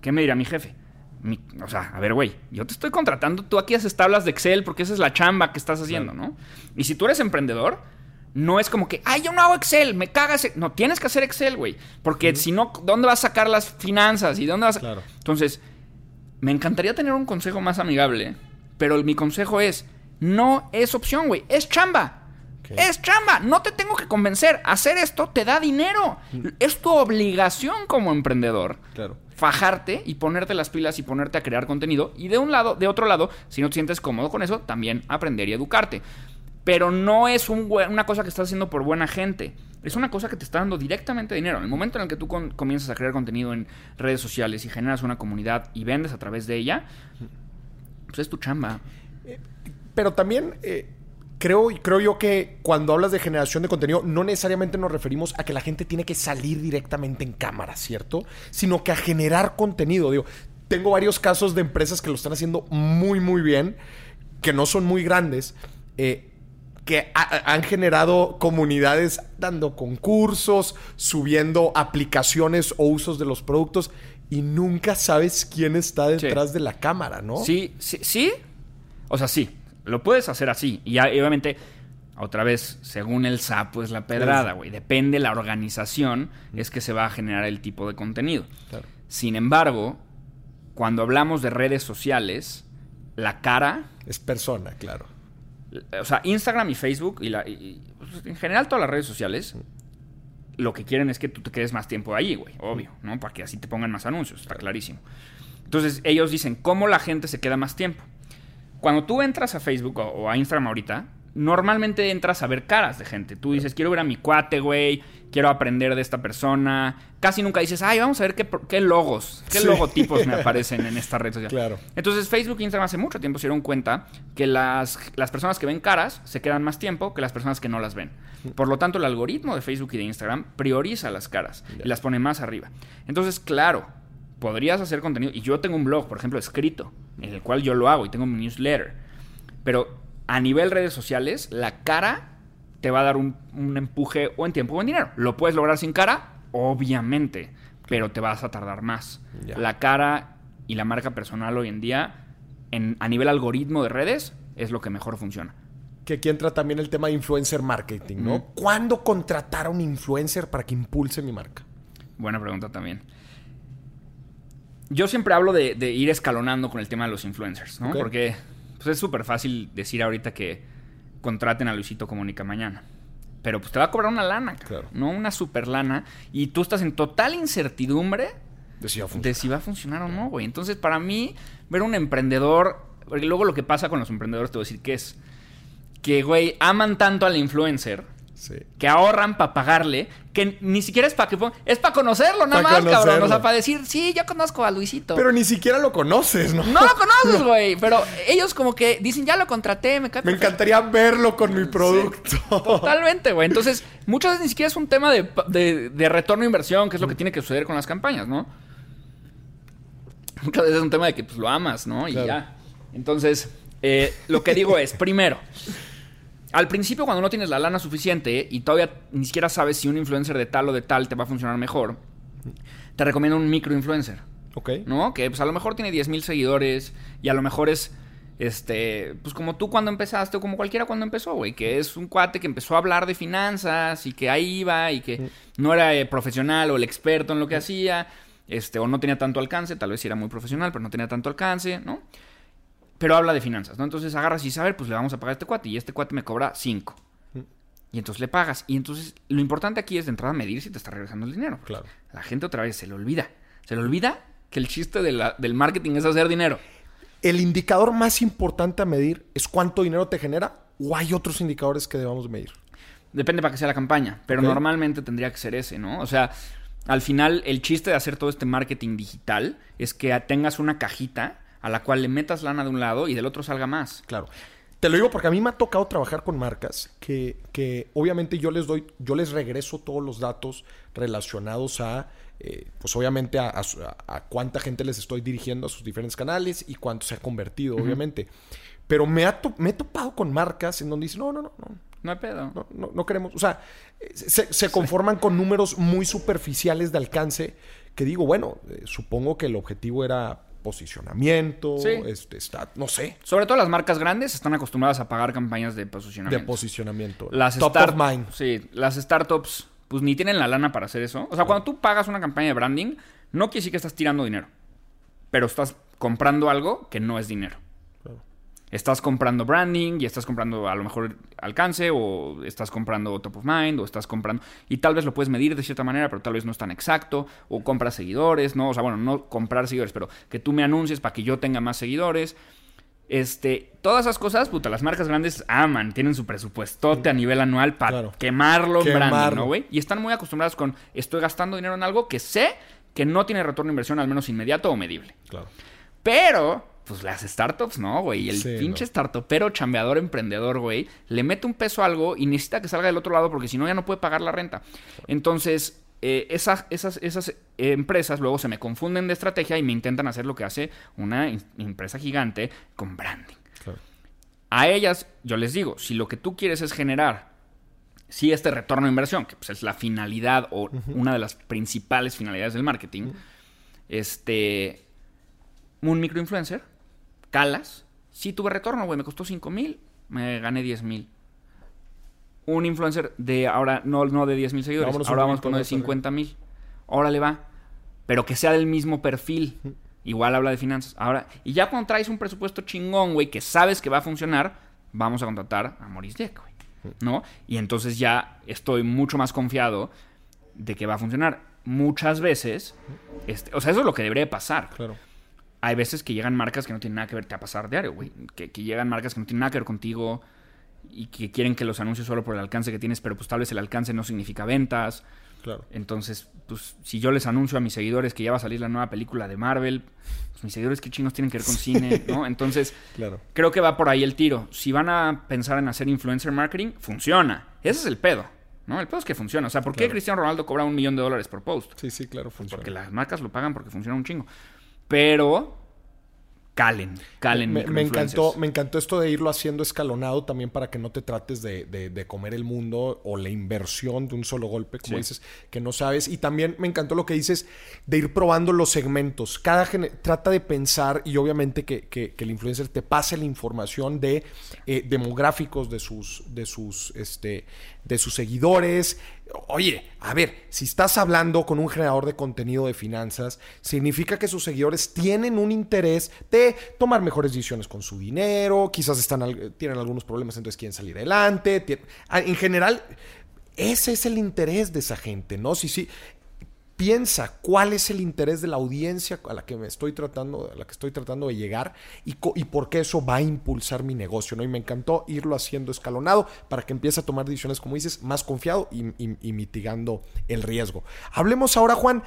¿Qué me dirá mi jefe? Mi- o sea, a ver, güey, yo te estoy contratando, tú aquí haces tablas de Excel porque esa es la chamba que estás haciendo, ¿no? Y si tú eres emprendedor, no es como que, ay, yo no hago Excel, me cagas. e-". No, tienes que hacer Excel, güey. Porque si no, ¿dónde vas a sacar las finanzas? ¿Y dónde vas a... Claro. Entonces, me encantaría tener un consejo más amigable, pero mi consejo es, no es opción, güey, es chamba. Es chamba, no te tengo que convencer. Hacer esto te da dinero. Es tu obligación como emprendedor Claro. fajarte y ponerte las pilas y ponerte a crear contenido. Y de un lado, de otro lado, si no te sientes cómodo con eso, también aprender y educarte. Pero no es un una cosa que estás haciendo por buena gente. Es una cosa que te está dando directamente dinero. En el momento en el que tú comienzas a crear contenido en redes sociales y generas una comunidad y vendes a través de ella, pues es tu chamba. Pero también eh, creo, creo yo que cuando hablas de generación de contenido, no necesariamente nos referimos a que la gente tiene que salir directamente en cámara, ¿cierto? Sino que a generar contenido. Digo, tengo varios casos de empresas que lo están haciendo muy, muy bien, que no son muy grandes. eh, que ha- ha- han generado comunidades dando concursos, subiendo aplicaciones o usos de los productos y nunca sabes quién está detrás de la cámara, ¿no? Sí, sí, sí. O sea, sí. Lo puedes hacer así. Y obviamente, otra vez, según el sapo es la pedrada, güey. Depende la organización, es que se va a generar el tipo de contenido. Claro. Sin embargo, cuando hablamos de redes sociales, la cara, Es persona, claro. o sea, Instagram y Facebook y, la, y, pues, en general todas las redes sociales, lo que quieren es que tú te quedes más tiempo ahí, güey, obvio, ¿no? Para que así te pongan más anuncios, está clarísimo. Entonces ellos dicen, ¿cómo la gente se queda más tiempo? Cuando tú entras a Facebook o, o a Instagram ahorita, normalmente entras a ver caras de gente. Tú dices, quiero ver a mi cuate, güey, quiero aprender de esta persona. Casi nunca dices, ay, vamos a ver qué, logos, qué Sí. logotipos me <laughs> aparecen en esta red social. Claro. Entonces Facebook e Instagram hace mucho tiempo se dieron cuenta que las, las personas que ven caras se quedan más tiempo que las personas que no las ven. Por lo tanto, el algoritmo de Facebook y de Instagram prioriza las caras y las pone más arriba. Entonces, claro, podrías hacer contenido. Y yo tengo un blog, por ejemplo, escrito, en el cual yo lo hago y tengo mi newsletter. Pero a nivel redes sociales, la cara te va a dar un, un empuje o en tiempo o en dinero. ¿Lo puedes lograr sin cara? Obviamente, pero te vas a tardar más. La cara y la marca personal hoy en día, en, a nivel algoritmo de redes, es lo que mejor funciona. Que aquí entra también el tema de influencer marketing, ¿no? ¿Cuándo contratar a un influencer para que impulse mi marca? Buena pregunta también. Yo siempre hablo de, de ir escalonando con el tema de los influencers, ¿no? Porque pues es súper fácil decir ahorita que contraten a Luisito Comunica mañana. Pero pues te va a cobrar una lana, Claro. no una super lana. Y tú estás en total incertidumbre de si va a funcionar o no, güey. Entonces, para mí, ver un emprendedor, porque luego lo que pasa con los emprendedores, te voy a decir que es que, güey, aman tanto al influencer Sí. que ahorran para pagarle, que ni siquiera es para que es para conocerlo, nada Pa' más, cabrón. O sea, para decir, sí, yo conozco a Luisito. Pero ni siquiera lo conoces, ¿no? no lo conoces, <laughs> güey. Pero ellos como que dicen, ya lo contraté, me Me perfecto". encantaría verlo con mi producto. Totalmente, güey. <laughs> Entonces, muchas veces ni siquiera es un tema de, de- de retorno a inversión, que es lo que tiene que suceder con las campañas, ¿no? Muchas veces es un tema de que pues, lo amas, ¿no? Y Claro. ya. Entonces, eh, lo que digo es, primero, al principio cuando no tienes la lana suficiente y todavía ni siquiera sabes si un influencer de tal o de tal te va a funcionar mejor, te recomiendo un microinfluencer. ok. ¿no? Que pues a lo mejor tiene 10 mil seguidores y a lo mejor es, este, pues como tú cuando empezaste o como cualquiera cuando empezó, güey, que es un cuate que empezó a hablar de finanzas y que ahí iba y que no era eh, profesional o el experto en lo que hacía, este, o no tenía tanto alcance, tal vez sí era muy profesional, pero no tenía tanto alcance, ¿no? Pero habla de finanzas, ¿no? Entonces agarras y ver, pues le vamos a pagar a este cuate y este cuate me cobra 5. Y entonces le pagas. Y entonces lo importante aquí es de entrada medir si te está regresando el dinero. Claro. La gente otra vez se le olvida. Se le olvida que el chiste de la- del marketing es hacer dinero. ¿El indicador más importante a medir es cuánto dinero te genera o hay otros indicadores que debamos medir? Depende para qué sea la campaña, pero normalmente tendría que ser ese, ¿no? O sea, al final el chiste de hacer todo este marketing digital es que tengas una cajita a la cual le metas lana de un lado y del otro salga más. Claro. Te lo digo porque a mí me ha tocado trabajar con marcas que, que obviamente yo les doy, yo les regreso todos los datos relacionados a, eh, pues obviamente a, cuánta gente les estoy dirigiendo a sus diferentes canales y cuánto se ha convertido, obviamente. Pero me, ha me he topado con marcas en donde dicen, no, no, no, no, No hay pedo. no, no, no queremos. O sea, se, se conforman con números muy superficiales de alcance que digo, bueno, eh, supongo que el objetivo era posicionamiento, Sí. este, está, no sé, Sobre todo las marcas grandes están acostumbradas a pagar campañas de de posicionamiento. posicionamiento. Las Top start- of mind. Sí, las startups pues ni tienen la lana para hacer eso. O sea, cuando tú pagas una campaña de branding, no quiere decir que estás tirando dinero. Pero estás comprando algo que no es dinero. Estás comprando branding y estás comprando a lo mejor alcance o estás comprando top of mind o estás comprando... Y tal vez lo puedes medir de cierta manera, pero tal vez no es tan exacto. O compras seguidores, ¿no? O sea, bueno, no comprar seguidores, pero que tú me anuncies para que yo tenga más seguidores. Este, todas esas cosas, puta, las marcas grandes aman, tienen su presupuestote a nivel anual para Claro. quemarlo en branding. ¿no, güey? Y están muy acostumbrados con, estoy gastando dinero en algo que sé que no tiene retorno de inversión, al menos inmediato o medible. Claro. Pero, pues las startups no, güey. El Sí, pinche no. startupero, chambeador, emprendedor, güey, le mete un peso a algo y necesita que salga del otro lado porque si no ya no puede pagar la renta. Entonces, eh, esas, esas, esas empresas luego se me confunden de estrategia y me intentan hacer lo que hace una in- empresa gigante con branding. Claro. A ellas, yo les digo, si lo que tú quieres es generar, sí, este retorno de inversión, que pues es la finalidad o una de las principales finalidades del marketing, este, un microinfluencer, calas, sí tuve retorno, güey, me costó 5 mil, me gané 10 mil. Un influencer de ahora, no, no de 10 mil seguidores, Vámonos ahora vamos con uno de más arriba. 50 mil. Órale va. Pero que sea del mismo perfil. Igual habla de finanzas. Ahora, y ya cuando traes un presupuesto chingón, güey, que sabes que va a funcionar, vamos a contratar a Maurice Dieck, güey. ¿No? Y entonces ya estoy mucho más confiado de que va a funcionar. Muchas veces, este, o sea, eso es lo que debería de pasar. Claro. Hay veces que llegan marcas que no tienen nada que ver, te va a pasar diario, güey. Que, que llegan marcas que no tienen nada que ver contigo y que quieren que los anuncies solo por el alcance que tienes, pero pues tal vez el alcance no significa ventas. Claro. Entonces, pues si yo les anuncio a mis seguidores que ya va a salir la nueva película de Marvel, pues mis seguidores qué chingos tienen que ver con cine, ¿no? Entonces, <laughs> Claro. creo que va por ahí el tiro. Si van a pensar en hacer influencer marketing, funciona. Ese es el pedo, ¿no? El pedo es que funciona. O sea, ¿por qué Claro. Cristiano Ronaldo cobra un millón de dólares por post? Sí, sí, claro, funciona. Porque las marcas lo pagan porque funciona un chingo. Pero calen, calen. me, encantó, me encantó esto de irlo haciendo escalonado también para que no te trates de, de- de comer el mundo o la inversión de un solo golpe, como Sí. dices, que no sabes. Y también me encantó lo que dices de ir probando los segmentos. Cada trata de pensar y obviamente que, que- que el influencer te pase la información de eh, demográficos de sus, de sus, este, de sus seguidores, Oye, a ver, si estás hablando con un generador de contenido de finanzas, significa que sus seguidores tienen un interés de tomar mejores decisiones con su dinero, quizás están, tienen algunos problemas, entonces quieren salir adelante. En general, ese es el interés de esa gente, ¿no? Sí, sí piensa cuál es el interés de la audiencia a la que me estoy tratando, a la que estoy tratando de llegar y, y por qué eso va a impulsar mi negocio, ¿no? Y me encantó irlo haciendo escalonado para que empiece a tomar decisiones, como dices, más confiado y mitigando el riesgo. Hablemos ahora, Juan,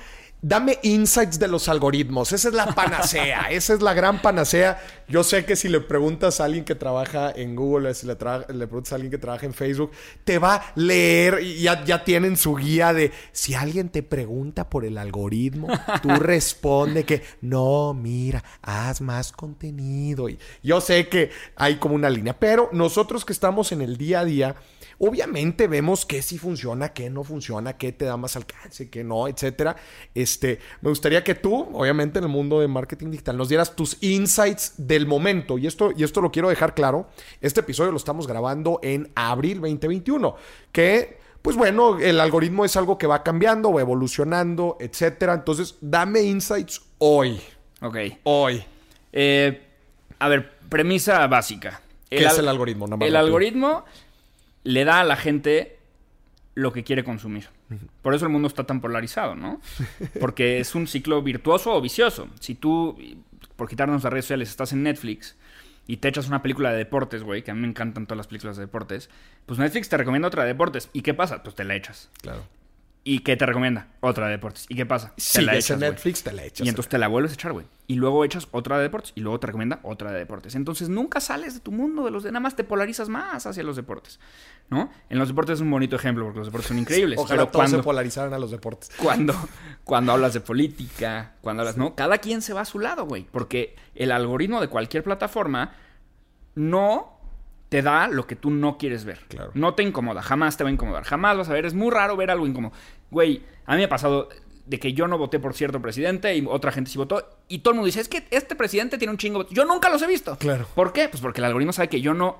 Dame insights de los algoritmos. Esa es la panacea. <laughs> esa es la gran panacea. Yo sé que si le preguntas a alguien que trabaja en Google, si le, le preguntas a alguien que trabaja en Facebook, te va a leer y ya, ya tienen su guía de si alguien te pregunta por el algoritmo, tú <laughs> responde que no, mira, haz más contenido. Y yo sé que hay como una línea, pero nosotros que estamos en el día a día, Obviamente vemos qué sí funciona, qué no funciona, qué te da más alcance, qué no, etcétera. Este, me gustaría que tú, obviamente en el mundo de marketing digital, nos dieras tus insights del momento. Y esto, y esto lo quiero dejar claro. Este episodio lo estamos grabando en abril 2021, que pues bueno, el algoritmo es algo que va cambiando, va evolucionando, etcétera. Entonces, dame insights hoy. Ok. Hoy. Eh, a ver, premisa básica. ¿Qué es el algoritmo? el algoritmo le da a la gente lo que quiere consumir. Por eso el mundo está tan polarizado, ¿no? Porque es un ciclo virtuoso o vicioso. Si tú, por quitarnos las redes sociales, estás en Netflix y te echas una película de deportes, güey, que a mí me encantan todas las películas de deportes, pues Netflix te recomienda otra de deportes. ¿Y qué pasa? Pues te la echas. Claro. ¿Y qué te recomienda? Otra de deportes. ¿Y qué pasa? te la echas, Netflix, te la echas. Y entonces te la vuelves a echar, güey. Y luego echas otra de deportes. Y luego te recomienda otra de deportes. Entonces nunca sales de tu mundo de los de nada más te polarizas más hacia los deportes. ¿No? En los deportes es un bonito ejemplo porque los deportes son increíbles. Ojalá pero todos cuando, se polarizaran a los deportes. Cuando, cuando hablas de política, cuando hablas, ¿no? Cada quien se va a su lado, güey. Porque el algoritmo de cualquier plataforma no te da lo que tú no quieres ver. Claro. No te incomoda, jamás te va a incomodar. Jamás vas a ver. Es muy raro ver algo incómodo. Güey, a mí me ha pasado de que yo no voté por cierto presidente y otra gente sí votó. Y todo el mundo dice, es que este presidente tiene un chingo. Yo nunca los he visto. Claro. ¿Por qué? Pues porque el algoritmo sabe que yo no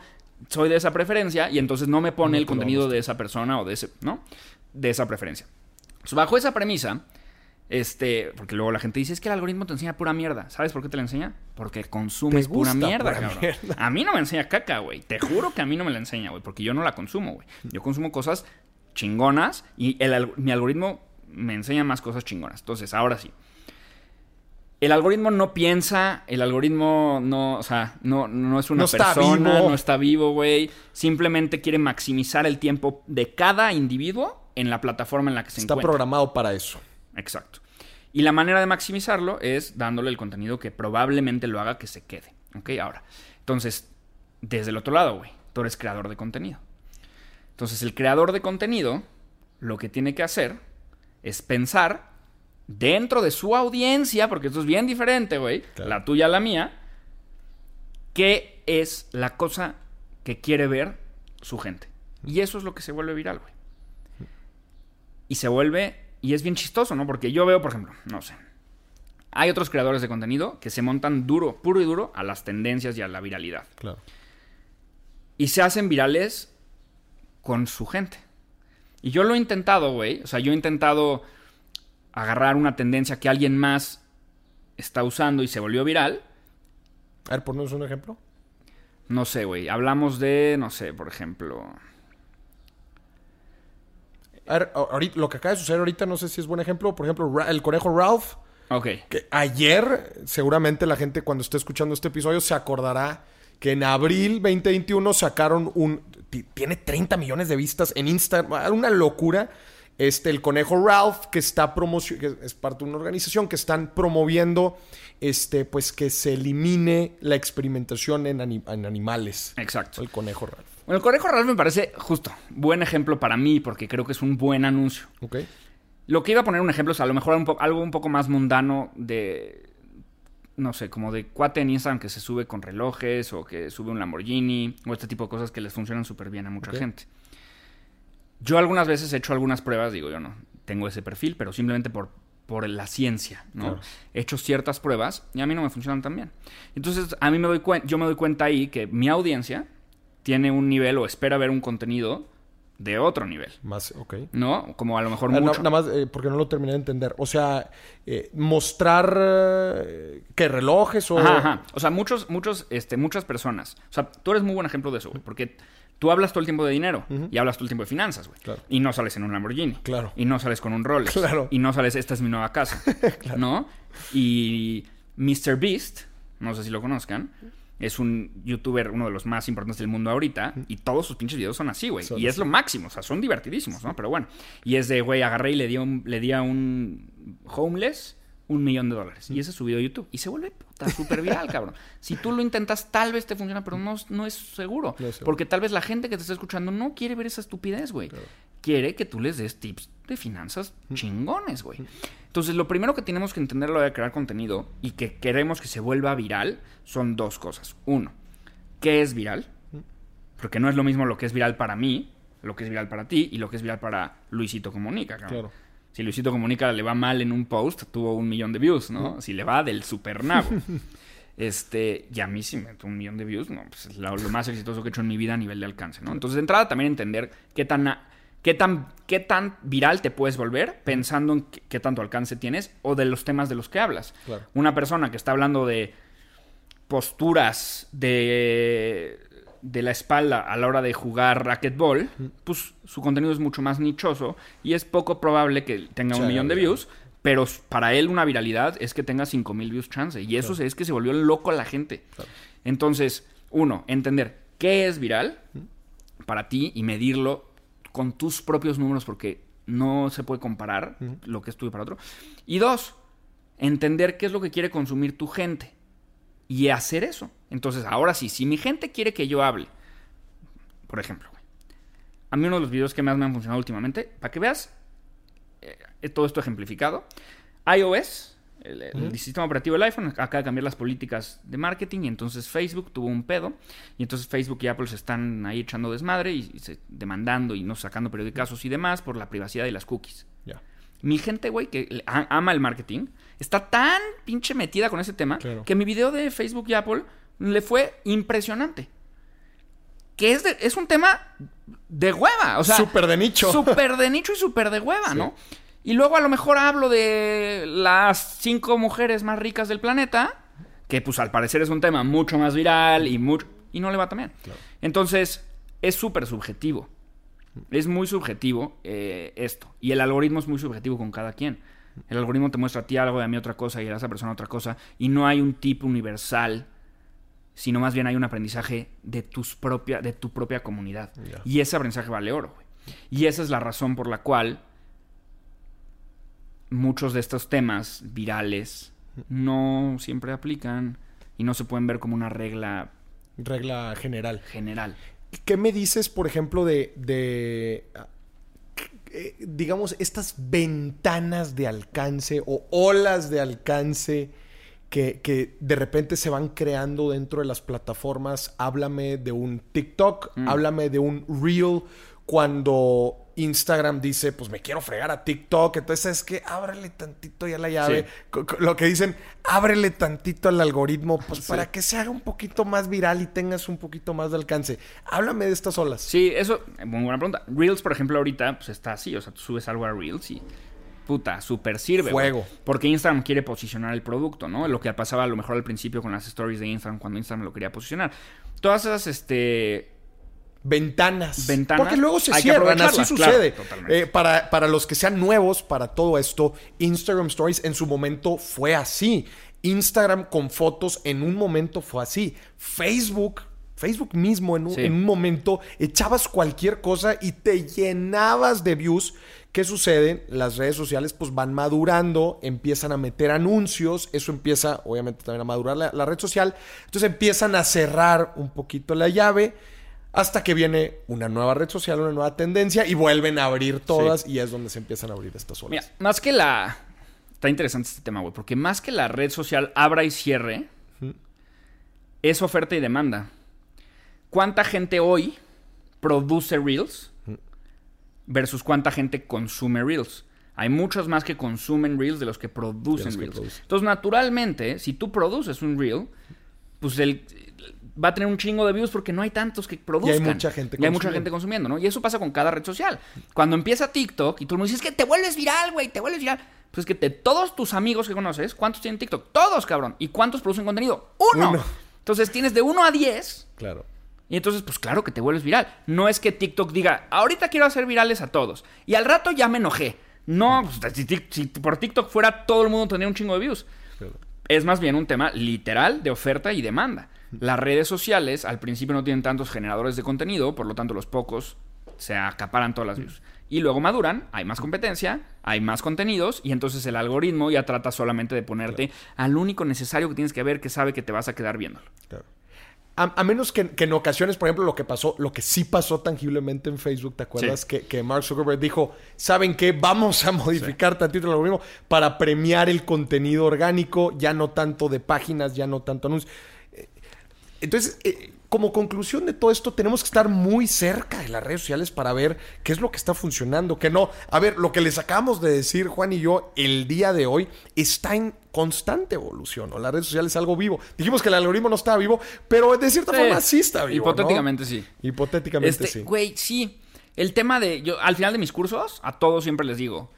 soy de esa preferencia y entonces no me pone el contenido de esa persona o de ese, ¿no? De esa preferencia. Pues bajo esa premisa, este, porque luego la gente dice, es que el algoritmo te enseña pura mierda. ¿Sabes por qué te la enseña? Porque consumes pura mierda, cabrón. A mí no me enseña caca, güey. Te juro que a mí no me la enseña, güey, porque yo no la consumo, güey. Yo consumo cosas chingonas y el, mi algoritmo me enseña más cosas chingonas. Entonces, ahora sí. El algoritmo no piensa, el algoritmo no, o sea, no, no es una persona, no está vivo, güey. Simplemente quiere maximizar el tiempo de cada individuo en la plataforma en la que se encuentra. Está programado para eso. Exacto. Y la manera de maximizarlo es dándole el contenido que probablemente lo haga que se quede. ¿Ok? Ahora, entonces, desde el otro lado, güey, tú eres creador de contenido. Entonces, el creador de contenido lo que tiene que hacer es pensar dentro de su audiencia, porque esto es bien diferente, güey, la tuya a la mía, qué es la cosa que quiere ver su gente. Y eso es lo que se vuelve viral, güey. Y se vuelve y es bien chistoso, ¿no? Porque yo veo, por ejemplo, no sé. Hay otros creadores de contenido que se montan duro, puro y duro, a las tendencias y a la viralidad. Claro. Y se hacen virales con su gente. Y yo lo he intentado, güey. O sea, yo he intentado agarrar una tendencia que alguien más está usando y se volvió viral. A ver, ponnos un ejemplo. No sé, güey. Hablamos de, no sé, por ejemplo. Ahorita, lo que acaba de suceder ahorita, no sé si es buen ejemplo. Por ejemplo, el conejo Ralph. Ok. Que ayer, seguramente la gente cuando esté escuchando este episodio se acordará que en abril 2021 sacaron un... Tiene 30 millones de vistas en Instagram. Una locura. Este, el conejo Ralph, que está promocionando, es parte de una organización que están promoviendo, este, pues que se elimine la experimentación en, en animales. Exacto. El conejo Ralph. Bueno, el Conejo Real me parece justo, buen ejemplo para mí, porque creo que es un buen anuncio. Ok. Lo que iba a poner un ejemplo es a lo mejor algo un poco más mundano de, no sé, como de cuate en Instagram que se sube con relojes o que sube un Lamborghini o este tipo de cosas que les funcionan súper bien a mucha gente. Yo algunas veces he hecho algunas pruebas, digo yo no tengo ese perfil, pero simplemente por, por la ciencia, ¿no? He hecho ciertas pruebas y a mí no me funcionan tan bien. Entonces, a mí me doy yo me doy cuenta ahí que mi audiencia tiene un nivel o espera ver un contenido de otro nivel. Más, ok. ¿No? Como a lo mejor Ah, no, mucho. nada más, eh, porque no lo terminé de entender. O sea, eh, mostrar, eh, ¿qué? ¿Relojes o...? Ajá, ajá. O sea, muchos, muchos, este, muchas personas. O sea, tú eres muy buen ejemplo de eso, güey. Porque tú hablas todo el tiempo de dinero y hablas todo el tiempo de finanzas, güey. Claro. Y no sales en un Lamborghini. Claro. Y no sales con un Rolex. Claro. Y no sales, esta es mi nueva casa. <laughs> ¿No? Y Mr. Beast, no sé si lo conozcan. Es un youtuber, uno de los más importantes del mundo ahorita, y todos sus pinches videos son así, güey. Y es lo máximo, o sea, son divertidísimos, ¿no? Pero bueno. Y es de, güey, agarré y le di un, le di a un homeless un millón de dólares. Y ese es su video de YouTube. Y se vuelve puta súper viral, <laughs> cabrón. Si tú lo intentas, tal vez te funciona, pero no, no es seguro. No es seguro. Porque tal vez la gente que te está escuchando no quiere ver esa estupidez, güey. Quiere que tú les des tips de finanzas chingones, güey. Entonces, lo primero que tenemos que entender a la hora de crear contenido y que queremos que se vuelva viral son dos cosas. Uno, ¿qué es viral? Porque no es lo mismo lo que es viral para mí, lo que es viral para ti y lo que es viral para Luisito Comunica, cabrón. Claro. Si Luisito Comunica le va mal en un post, tuvo un millón de views, ¿no? Si le va del super nabo. <laughs> Este, y a mí si me meto un millón de views, no, pues es lo, lo más exitoso que he hecho en mi vida a nivel de alcance, ¿no? Entonces, de entrada, también entender qué tan, qué tan, qué tan viral te puedes volver pensando en qué, qué tanto alcance tienes o de los temas de los que hablas. Claro. Una persona que está hablando de posturas de, de la espalda a la hora de jugar racquetball, pues su contenido es mucho más nichoso y es poco probable que tenga un Sí, millón de views. Pero para él una viralidad es que tenga 5000 views chance. Y eso es que se volvió loco la gente. Entonces, uno, entender qué es viral para ti y medirlo con tus propios números porque no se puede comparar lo que es tuyo para otro. Y dos, entender qué es lo que quiere consumir tu gente y hacer eso. Entonces, ahora sí, si mi gente quiere que yo hable, por ejemplo, a mí uno de los videos que más me han funcionado últimamente, para que veas eh, todo esto ejemplificado, iOS, el, el sistema operativo del iPhone, acaba de cambiar las políticas de marketing y entonces Facebook tuvo un pedo y entonces Facebook y Apple se están ahí echando desmadre y, y se- demandando y no sacando periodicazos y demás por la privacidad y las cookies. Ya. Mi gente, güey, que ama el marketing, está tan pinche metida con ese tema Claro. que mi video de Facebook y Apple le fue impresionante. Que es, de- es un tema de hueva, o sea... Súper de nicho. Súper de nicho y súper de hueva, Sí. ¿no? Y luego a lo mejor hablo de las cinco mujeres más ricas del planeta, que pues al parecer es un tema mucho más viral y mucho... Y no le va también. Entonces, es súper subjetivo. Es muy subjetivo eh, esto. Y el algoritmo es muy subjetivo con cada quien. El algoritmo te muestra a ti algo y a mí otra cosa y a esa persona otra cosa. Y no hay un tip universal, sino más bien hay un aprendizaje de, tus propia, de tu propia comunidad. Y ese aprendizaje vale oro. Y esa es la razón por la cual muchos de estos temas virales no siempre aplican y no se pueden ver como una regla Regla general. general. ¿Qué me dices, por ejemplo, de, de digamos, estas ventanas de alcance o olas de alcance que, que de repente se van creando dentro de las plataformas? Háblame de un TikTok, Mm. háblame de un Reel, cuando Instagram dice, pues me quiero fregar a TikTok, entonces es que ábrele tantito ya la llave. Sí. Lo que dicen, ábrele tantito al algoritmo, pues para que se haga un poquito más viral y tengas un poquito más de alcance. Háblame de estas olas. Sí, eso, muy buena pregunta. Reels, por ejemplo, ahorita, pues está así. O sea, tú subes algo a Reels y. Puta, súper sirve. Fuego. Porque Instagram quiere posicionar el producto, ¿no? Lo que pasaba a lo mejor al principio con las stories de Instagram, cuando Instagram lo quería posicionar. Todas esas, este. Ventanas. Ventanas, Porque luego se cierran, así claro, sucede. Eh, para, para los que sean nuevos, para todo esto, Instagram Stories en su momento fue así. Instagram con fotos en un momento fue así. Facebook, Facebook mismo en un, Sí. en un momento echabas cualquier cosa y te llenabas de views. ¿Qué sucede? Las redes sociales pues van madurando, empiezan a meter anuncios, eso empieza obviamente también a madurar la, la red social, entonces empiezan a cerrar un poquito la llave hasta que viene una nueva red social, una nueva tendencia y vuelven a abrir todas y es donde se empiezan a abrir estas olas. Mira, más que la. Está interesante este tema, güey. Porque más que la red social abra y cierre, es oferta y demanda. ¿Cuánta gente hoy produce Reels versus cuánta gente consume Reels? Hay muchos más que consumen Reels de los que producen De los que Reels. Entonces, naturalmente, si tú produces un Reel, pues el, va a tener un chingo de views porque no hay tantos que produzcan. mucha gente Y hay mucha consumiendo. gente consumiendo, ¿no? Y eso pasa con cada red social. Cuando empieza TikTok y tú me dices, es que te vuelves viral, güey, te vuelves viral. Pues es que de todos tus amigos que conoces, ¿cuántos tienen TikTok? Todos, cabrón. ¿Y cuántos producen contenido? Uno. Uno. Entonces tienes de 1 a 10 Claro. y entonces, pues claro que te vuelves viral. No es que TikTok diga, ahorita quiero hacer virales a todos. Y al rato ya me enojé. No, pues, si, por TikTok fuera todo el mundo tendría un chingo de views. claro. Es más bien un tema literal de oferta y demanda. Las redes sociales al principio no tienen tantos generadores de contenido, por lo tanto los pocos se acaparan todas las views. Y luego maduran, hay más competencia, hay más contenidos y entonces el algoritmo ya trata solamente de ponerte al único necesario que tienes que ver que sabe que te vas a quedar viéndolo. Claro. A, a menos que, que en ocasiones, por ejemplo, lo que pasó, lo que sí pasó tangiblemente en Facebook, ¿te acuerdas? Sí. Que, que Mark Zuckerberg dijo, ¿saben qué? Vamos a modificar tantito el algoritmo para premiar el contenido orgánico, ya no tanto de páginas, ya no tanto anuncios. Entonces, eh, como conclusión de todo esto, tenemos que estar muy cerca de las redes sociales para ver qué es lo que está funcionando, qué no. A ver, lo que les acabamos de decir, Juan y yo, el día de hoy, está en constante evolución. ¿no? Las redes sociales es algo vivo. Dijimos que el algoritmo no estaba vivo, pero de cierta Sí. forma sí está vivo. ¿no? Hipotéticamente sí. Hipotéticamente Este, sí. güey, sí. El tema de. Yo, al final de mis cursos, a todos siempre les digo.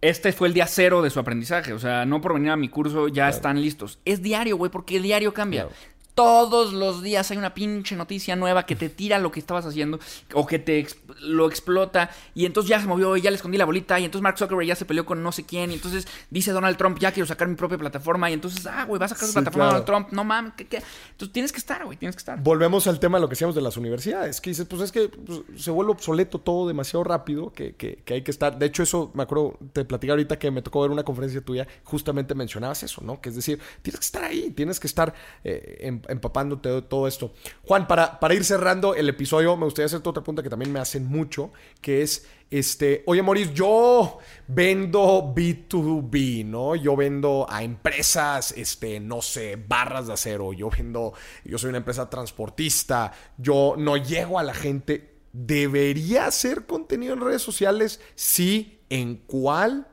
Este fue el día cero de su aprendizaje. O sea, no por venir a mi curso ya están listos. Es diario, güey, porque diario cambia. Claro. Todos los días hay una pinche noticia nueva que te tira lo que estabas haciendo o que te lo explota y entonces ya se movió y ya le escondí la bolita y entonces Mark Zuckerberg ya se peleó con no sé quién y entonces dice Donald Trump ya quiero sacar mi propia plataforma y entonces ah güey va a sacar su Sí, plataforma claro. Donald Trump no mames ¿qué, qué? entonces tienes que estar güey tienes que estar Volvemos al tema de lo que decíamos de las universidades, que dices, pues es que pues, se vuelve obsoleto todo demasiado rápido, que, que- que hay que estar. De hecho, eso me acuerdo, te platicé ahorita que me tocó ver una conferencia tuya, justamente mencionabas eso, ¿no? Que es decir, tienes que estar ahí, tienes que estar eh, em- empapándote de todo esto. Juan, para, para ir cerrando el episodio, me gustaría hacerte otra pregunta que también me hacen mucho, que es, este, oye, Maurice, yo vendo B2B, ¿no? Yo vendo a empresas, este, no sé, barras de acero, yo vendo, yo soy una empresa transportista, yo no llego a la gente. ¿Debería hacer contenido en redes sociales? Sí, ¿en cuál?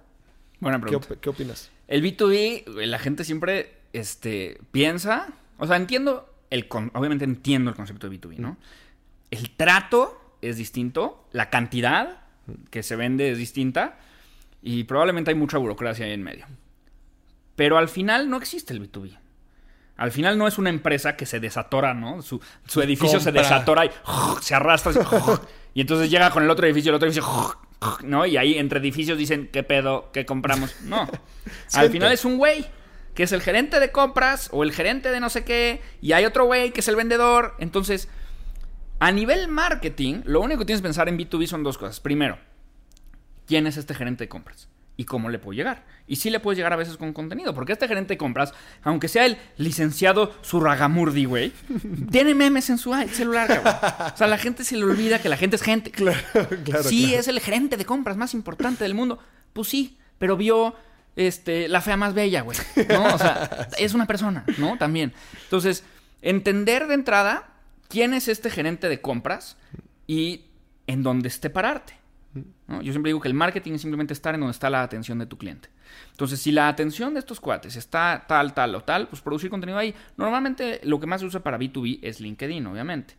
buena ¿Qué, pregunta op- qué opinas? El B2B, la gente siempre este, piensa. O sea, entiendo. El con- obviamente entiendo el concepto de B2B, ¿no? El trato es distinto. La cantidad que se vende es distinta. Y probablemente hay mucha burocracia ahí en medio. Pero al final no existe el B2B. Al final no es una empresa que se desatora, ¿no? Su, su edificio se desatora y <laughs> se arrastra. <laughs> Y entonces llega con el otro edificio, el otro edificio, <laughs> ¿no? Y ahí entre edificios dicen, ¿qué pedo? ¿Qué compramos? No. Al final es un güey que es el gerente de compras o el gerente de no sé qué. Y hay otro güey que es el vendedor. Entonces, a nivel marketing, lo único que tienes que pensar en B2B son dos cosas. Primero, ¿quién es este gerente de compras? ¿Y cómo le puedo llegar? Y sí le puedes llegar a veces con contenido. Porque este gerente de compras, aunque sea el licenciado Surragamurdi, güey, <laughs> tiene memes en su celular, güey. O sea, la gente se le olvida que la gente es gente. <laughs> Claro, claro. sí, claro. es el gerente de compras más importante del mundo. Pues sí, pero vio este, la fea más bella, güey. ¿no? O sea, <laughs> es una persona, ¿no? También. Entonces, entender de entrada quién es este gerente de compras y en dónde esté pararte. ¿no? Yo siempre digo que el marketing es simplemente estar en donde está la atención de tu cliente. Entonces, si la atención de estos cuates está tal, tal o tal, pues producir contenido ahí. Normalmente lo que más se usa para B2B es LinkedIn, obviamente.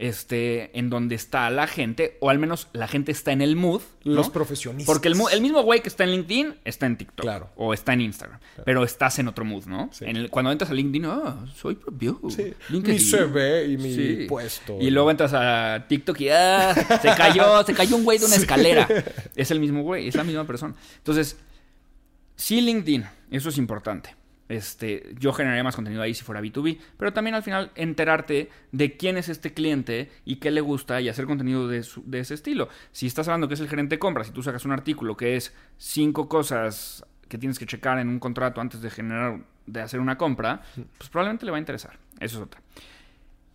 Este, en donde está la gente, o al menos la gente está en el mood. ¿no? Los profesionistas. Porque el, el mismo güey que está en LinkedIn está en TikTok. Claro. O está en Instagram. Pero estás en otro mood, ¿no? Sí. En el- cuando entras a LinkedIn, ah, soy propio. Sí, LinkedIn. mi CV y mi Sí. puesto. Y luego entras a TikTok y ah, se cayó, <laughs> se cayó un güey de una escalera. Es el mismo güey, es la misma persona. Entonces, sí LinkedIn, eso es importante. Este, yo generaría más contenido ahí si fuera B2B, pero también al final enterarte de quién es este cliente y qué le gusta y hacer contenido de, su- de ese estilo. Si estás hablando que es el gerente de compras y tú sacas un artículo que es cinco cosas que tienes que checar en un contrato antes de generar, de hacer una compra, pues probablemente le va a interesar. Eso es otra.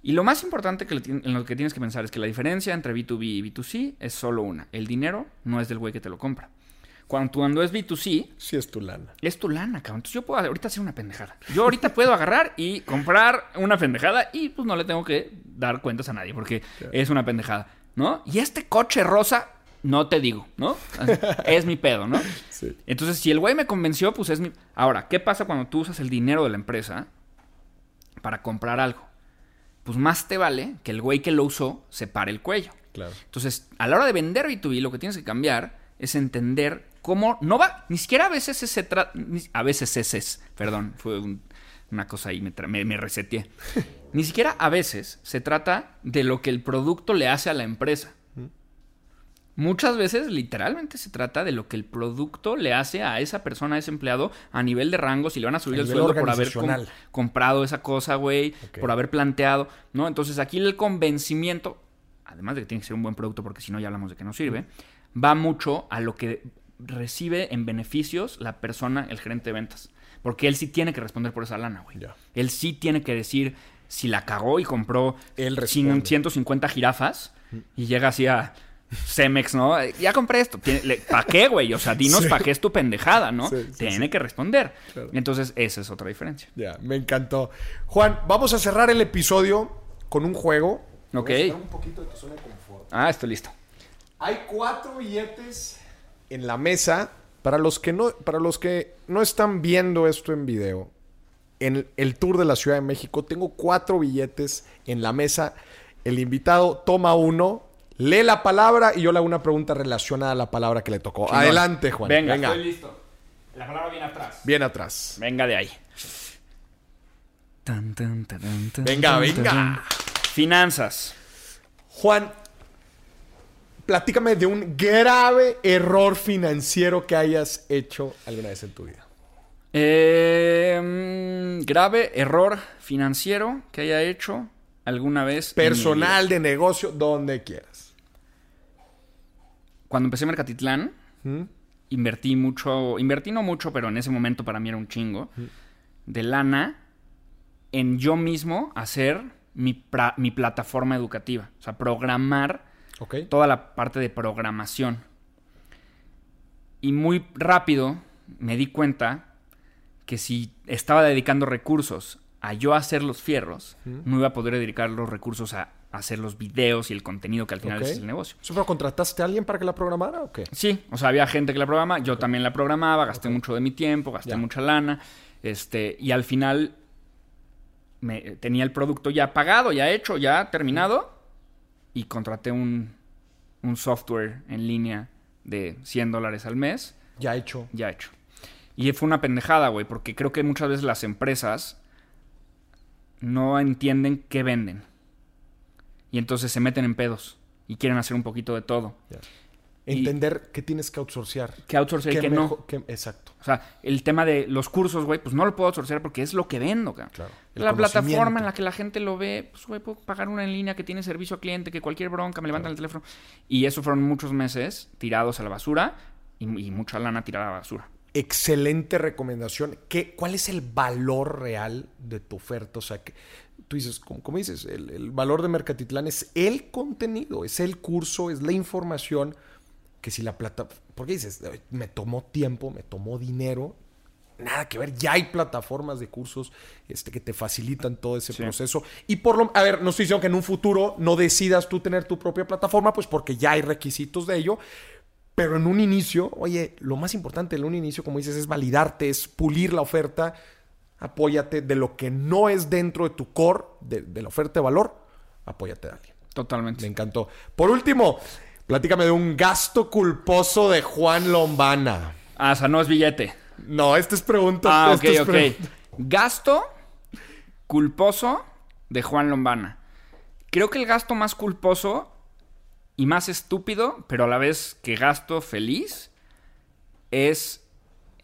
Y lo más importante que en lo que tienes que pensar es que la diferencia entre B2B y B2C es solo una. El dinero no es del güey que te lo compra. Cuando, es B2C, Sí es tu lana. es tu lana, cabrón. Entonces yo puedo ahorita hacer una pendejada. Yo ahorita puedo agarrar y comprar una pendejada y pues no le tengo que dar cuentas a nadie porque es una pendejada, ¿no? Y este coche rosa, no te digo, ¿no? Es mi pedo, ¿no? Sí. Entonces, si el güey me convenció, pues es mi... Ahora, ¿qué pasa cuando tú usas el dinero de la empresa para comprar algo. Pues más te vale que el güey que lo usó se pare el cuello. Claro. Entonces, a la hora de vender B2B, lo que tienes que cambiar es entender cómo no va, ni siquiera a veces se trata, a veces es, perdón, fue un- una cosa ahí, me, me, me reseteé. <laughs> ni siquiera a veces se trata de lo que el producto le hace a la empresa. Muchas veces, literalmente, se trata de lo que el producto le hace a esa persona, a ese empleado, a nivel de rango, si le van a subir A el sueldo por haber com- comprado esa cosa, güey, Ok. por haber planteado, ¿no? Entonces aquí el convencimiento, además de que tiene que ser un buen producto, porque si no ya hablamos de que no sirve, va mucho a lo que recibe en beneficios la persona, el gerente de ventas. Porque él sí tiene que responder por esa lana, güey. Él sí tiene que decir si la cagó y compró Él cin- responde. 150 jirafas y llega así a Cemex, ¿no? Ya compré esto. ¿Para qué, güey? O sea, dinos Sí. para qué es tu pendejada, ¿no? Sí, sí, tiene que responder. Claro. Entonces, esa es otra diferencia. Ya, me encantó. Juan, vamos a cerrar el episodio con un juego. Ok. Vamos a un poquito de tu zona de confort. Ah, estoy listo. Hay cuatro billetes en la mesa. Para los que no, para los que no están viendo esto en video, en el tour de la Ciudad de México, tengo cuatro billetes en la mesa. El invitado toma uno, lee la palabra y yo le hago una pregunta relacionada a la palabra que le tocó. Adelante, Juan. Venga, Venga. estoy listo. La palabra viene atrás. Bien atrás. Venga de ahí. Tan, tan, tan, Venga, tan, venga. Finanzas. Juan, platícame de un grave error financiero que hayas hecho alguna vez en tu vida. Eh, mm, grave error financiero que haya hecho alguna vez. Personal, de negocio, donde quieras. Cuando empecé Mercatitlán, ¿Mm? invertí mucho, invertí no mucho, pero en ese momento para mí era un chingo, de lana en yo mismo hacer mi, pra- mi plataforma educativa. O sea, programar Toda la parte de programación. Y muy rápido me di cuenta que si estaba dedicando recursos a yo hacer los fierros, no iba a poder dedicar los recursos a hacer los videos y el contenido que al final es el negocio. ¿Eso pero contrataste a alguien para que la programara o qué? Sí, o sea, había gente que la programa, yo también la programaba, gasté mucho de mi tiempo, gasté Ya. mucha lana, este, y al final me, tenía el producto ya pagado, ya hecho, ya terminado, y contraté un, un software en línea de 100 dólares al mes, Ya hecho. ya hecho. Y fue una pendejada, güey, porque creo que muchas veces las empresas no entienden qué venden. Y entonces se meten en pedos y quieren hacer un poquito de todo. Entender que tienes que outsourcear. Que outsourcear y Qué que no. exacto. O sea, el tema de los cursos, güey, pues no lo puedo outsourcear porque es lo que vendo, cabrón. Claro. La plataforma en la que la gente lo ve, pues, güey, puedo pagar una en línea que tiene servicio al cliente, que cualquier bronca me levantan el teléfono. Y eso fueron muchos meses tirados a la basura y, y mucha lana tirada a la basura. Excelente recomendación. ¿Qué, ¿Cuál es el valor real de tu oferta? O sea, que tú dices, como, como dices, el, el valor de Mercatitlán es el contenido, es el curso, es la información. Que si la plata. Porque dices, "Ay, me tomó tiempo, me tomó dinero. Nada que ver, ya hay plataformas de cursos este, que te facilitan todo ese Sí. proceso. Y por lo. A ver, no estoy diciendo que en un futuro no decidas tú tener tu propia plataforma, pues porque ya hay requisitos de ello. Pero en un inicio, oye, lo más importante en un inicio, como dices, es validarte, es pulir la oferta. Apóyate de lo que no es dentro de tu core, de, de la oferta de valor. Apóyate de alguien. Me Totalmente. encantó. Por último, platícame de un gasto culposo de Juan Lombana. Ah, o sea, no es billete. No, esta es pregunta. Ah, ok, ok. pregunta. Gasto culposo de Juan Lombana. Creo que el gasto más culposo y más estúpido, pero a la vez que gasto feliz, es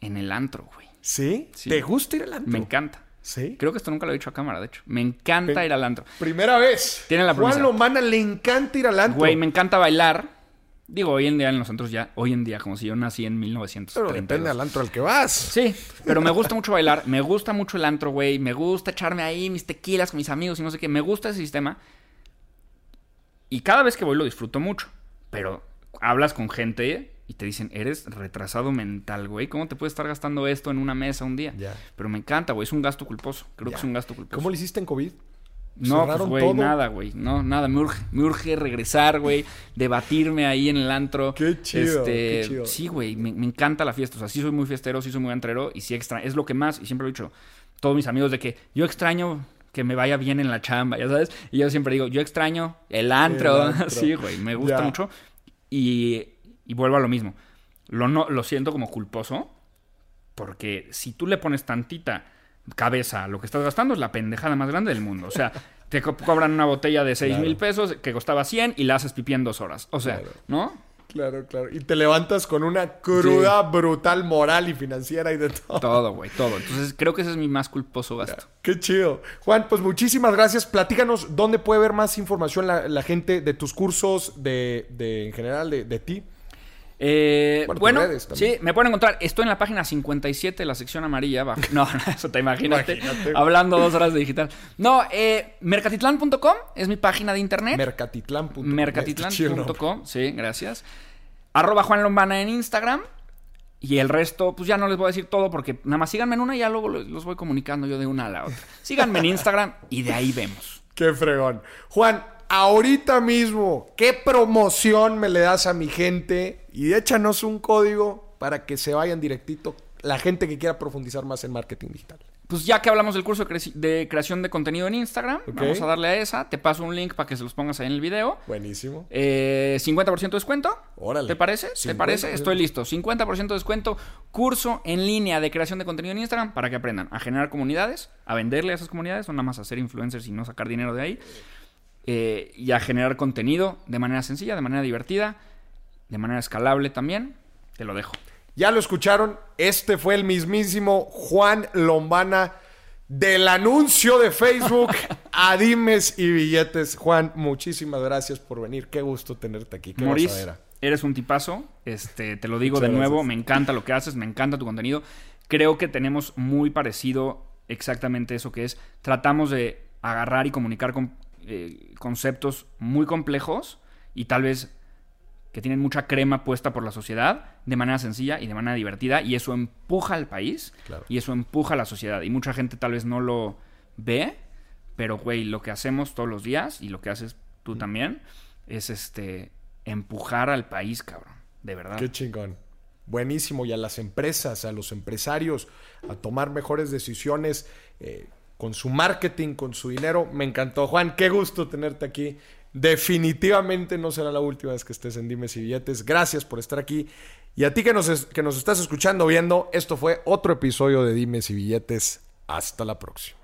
en el antro, güey. ¿Sí? Sí. ¿Te gusta ir al antro? Me encanta. ¿Sí? Creo que esto nunca lo he dicho a cámara, de hecho. Me encanta ir al antro. Primera vez. Tiene la Juan. Lombana le encanta ir al antro. Güey, me encanta bailar. Digo, hoy en día en los antros ya, hoy en día, como si yo nací en Pero 1930. depende del antro al que vas. Sí, pero me gusta mucho bailar, me gusta mucho el antro, güey, me gusta echarme ahí mis tequilas con mis amigos y no sé qué, me gusta ese sistema. Y cada vez que voy lo disfruto mucho, pero hablas con gente y te dicen, eres retrasado mental, güey, ¿cómo te puedes estar gastando esto en una mesa un día? Ya. Pero me encanta, güey, es un gasto culposo, creo Ya. que es un gasto culposo. ¿Cómo le hiciste en COVID? No, pues, güey, todo. nada, güey. No, nada. Me urge, me urge regresar, güey. Debatirme ahí en el antro. Qué chido, Este, qué chido. Sí, güey. Me, me encanta la fiesta. O sea, sí soy muy fiestero, sí soy muy antrero y sí extraño. Es lo que más, y siempre lo he dicho, todos mis amigos de que yo extraño que me vaya bien en la chamba, ya sabes. Y yo siempre digo, yo extraño el antro. El <laughs> antro. sí, güey, me gusta Ya. mucho. Y, y vuelvo a lo mismo. Lo, no, lo siento como culposo, porque si tú le pones tantita cabeza a lo que estás gastando, es la pendejada más grande del mundo. O sea, te co- cobran una botella de 6 Claro. mil pesos que costaba 100 y la haces pipí en dos horas. O sea, Claro. ¿no? Claro, claro. Y te levantas con una cruda brutal moral y financiera y de todo. Todo, güey, todo. Entonces creo que ese es mi más culposo gasto. Qué chido. Juan, pues muchísimas gracias. Platícanos dónde puede ver más información la, la gente de tus cursos, de, de- en general, de, de ti. Eh, Bueno, redes sí, me pueden encontrar. Estoy en la página 57, la sección amarilla. abajo. No, <laughs> no, eso te imagínate. Imagínate. Hablando dos horas de digital. No, eh, mercatitlán.com es mi página de internet. Mercatitlán.com. mercatitlán.com, <laughs> sí, gracias. Arroba Juan Lombana en Instagram. Y el resto, pues ya no les voy a decir todo porque nada más síganme en una y ya luego los voy comunicando yo de una a la otra. Síganme en Instagram y de ahí vemos. Qué fregón. Juan, ahorita mismo, ¿qué promoción me le das a mi gente? Y échanos un código para que se vayan directito la gente que quiera profundizar más en marketing digital. Pues ya que hablamos del curso de, creación de contenido en Instagram, vamos a darle a esa. Te paso un link para que se los pongas ahí en el video. Buenísimo. Eh, 50% de descuento. Órale. ¿Te parece? ¿Te 50%. parece? Estoy listo. 50% de descuento. Curso en línea de creación de contenido en Instagram para que aprendan a generar comunidades, a venderle a esas comunidades, no nada más a ser influencers y no sacar dinero de ahí. Eh, y a generar contenido de manera sencilla, de manera divertida, de manera escalable también. Te lo dejo. Ya lo escucharon, este fue el mismísimo Juan Lombana del anuncio de Facebook <laughs> a Dimes y Billetes. Juan, muchísimas gracias por venir. Qué gusto tenerte aquí. Qué Maurice, gozadera. eres un tipazo. Este, te lo digo Muchas de nuevo, gracias. me encanta lo que haces, me encanta tu contenido. Creo que tenemos muy parecido exactamente eso que es. Tratamos de agarrar y comunicar con eh, conceptos muy complejos y tal vez que tienen mucha crema puesta por la sociedad de manera sencilla y de manera divertida y eso empuja al país Claro. y eso empuja a la sociedad y mucha gente tal vez no lo ve pero güey lo que hacemos todos los días y lo que haces tú también es este empujar al país cabrón de verdad Qué chingón. Buenísimo. Y a las empresas, a los empresarios, a tomar mejores decisiones eh, con su marketing, con su dinero. Me encantó. Juan, qué gusto tenerte aquí. Definitivamente no será la última vez que estés en Dimes y Billetes. Gracias por estar aquí. Y a ti que nos, que nos estás escuchando, viendo, esto fue otro episodio de Dimes y Billetes. Hasta la próxima.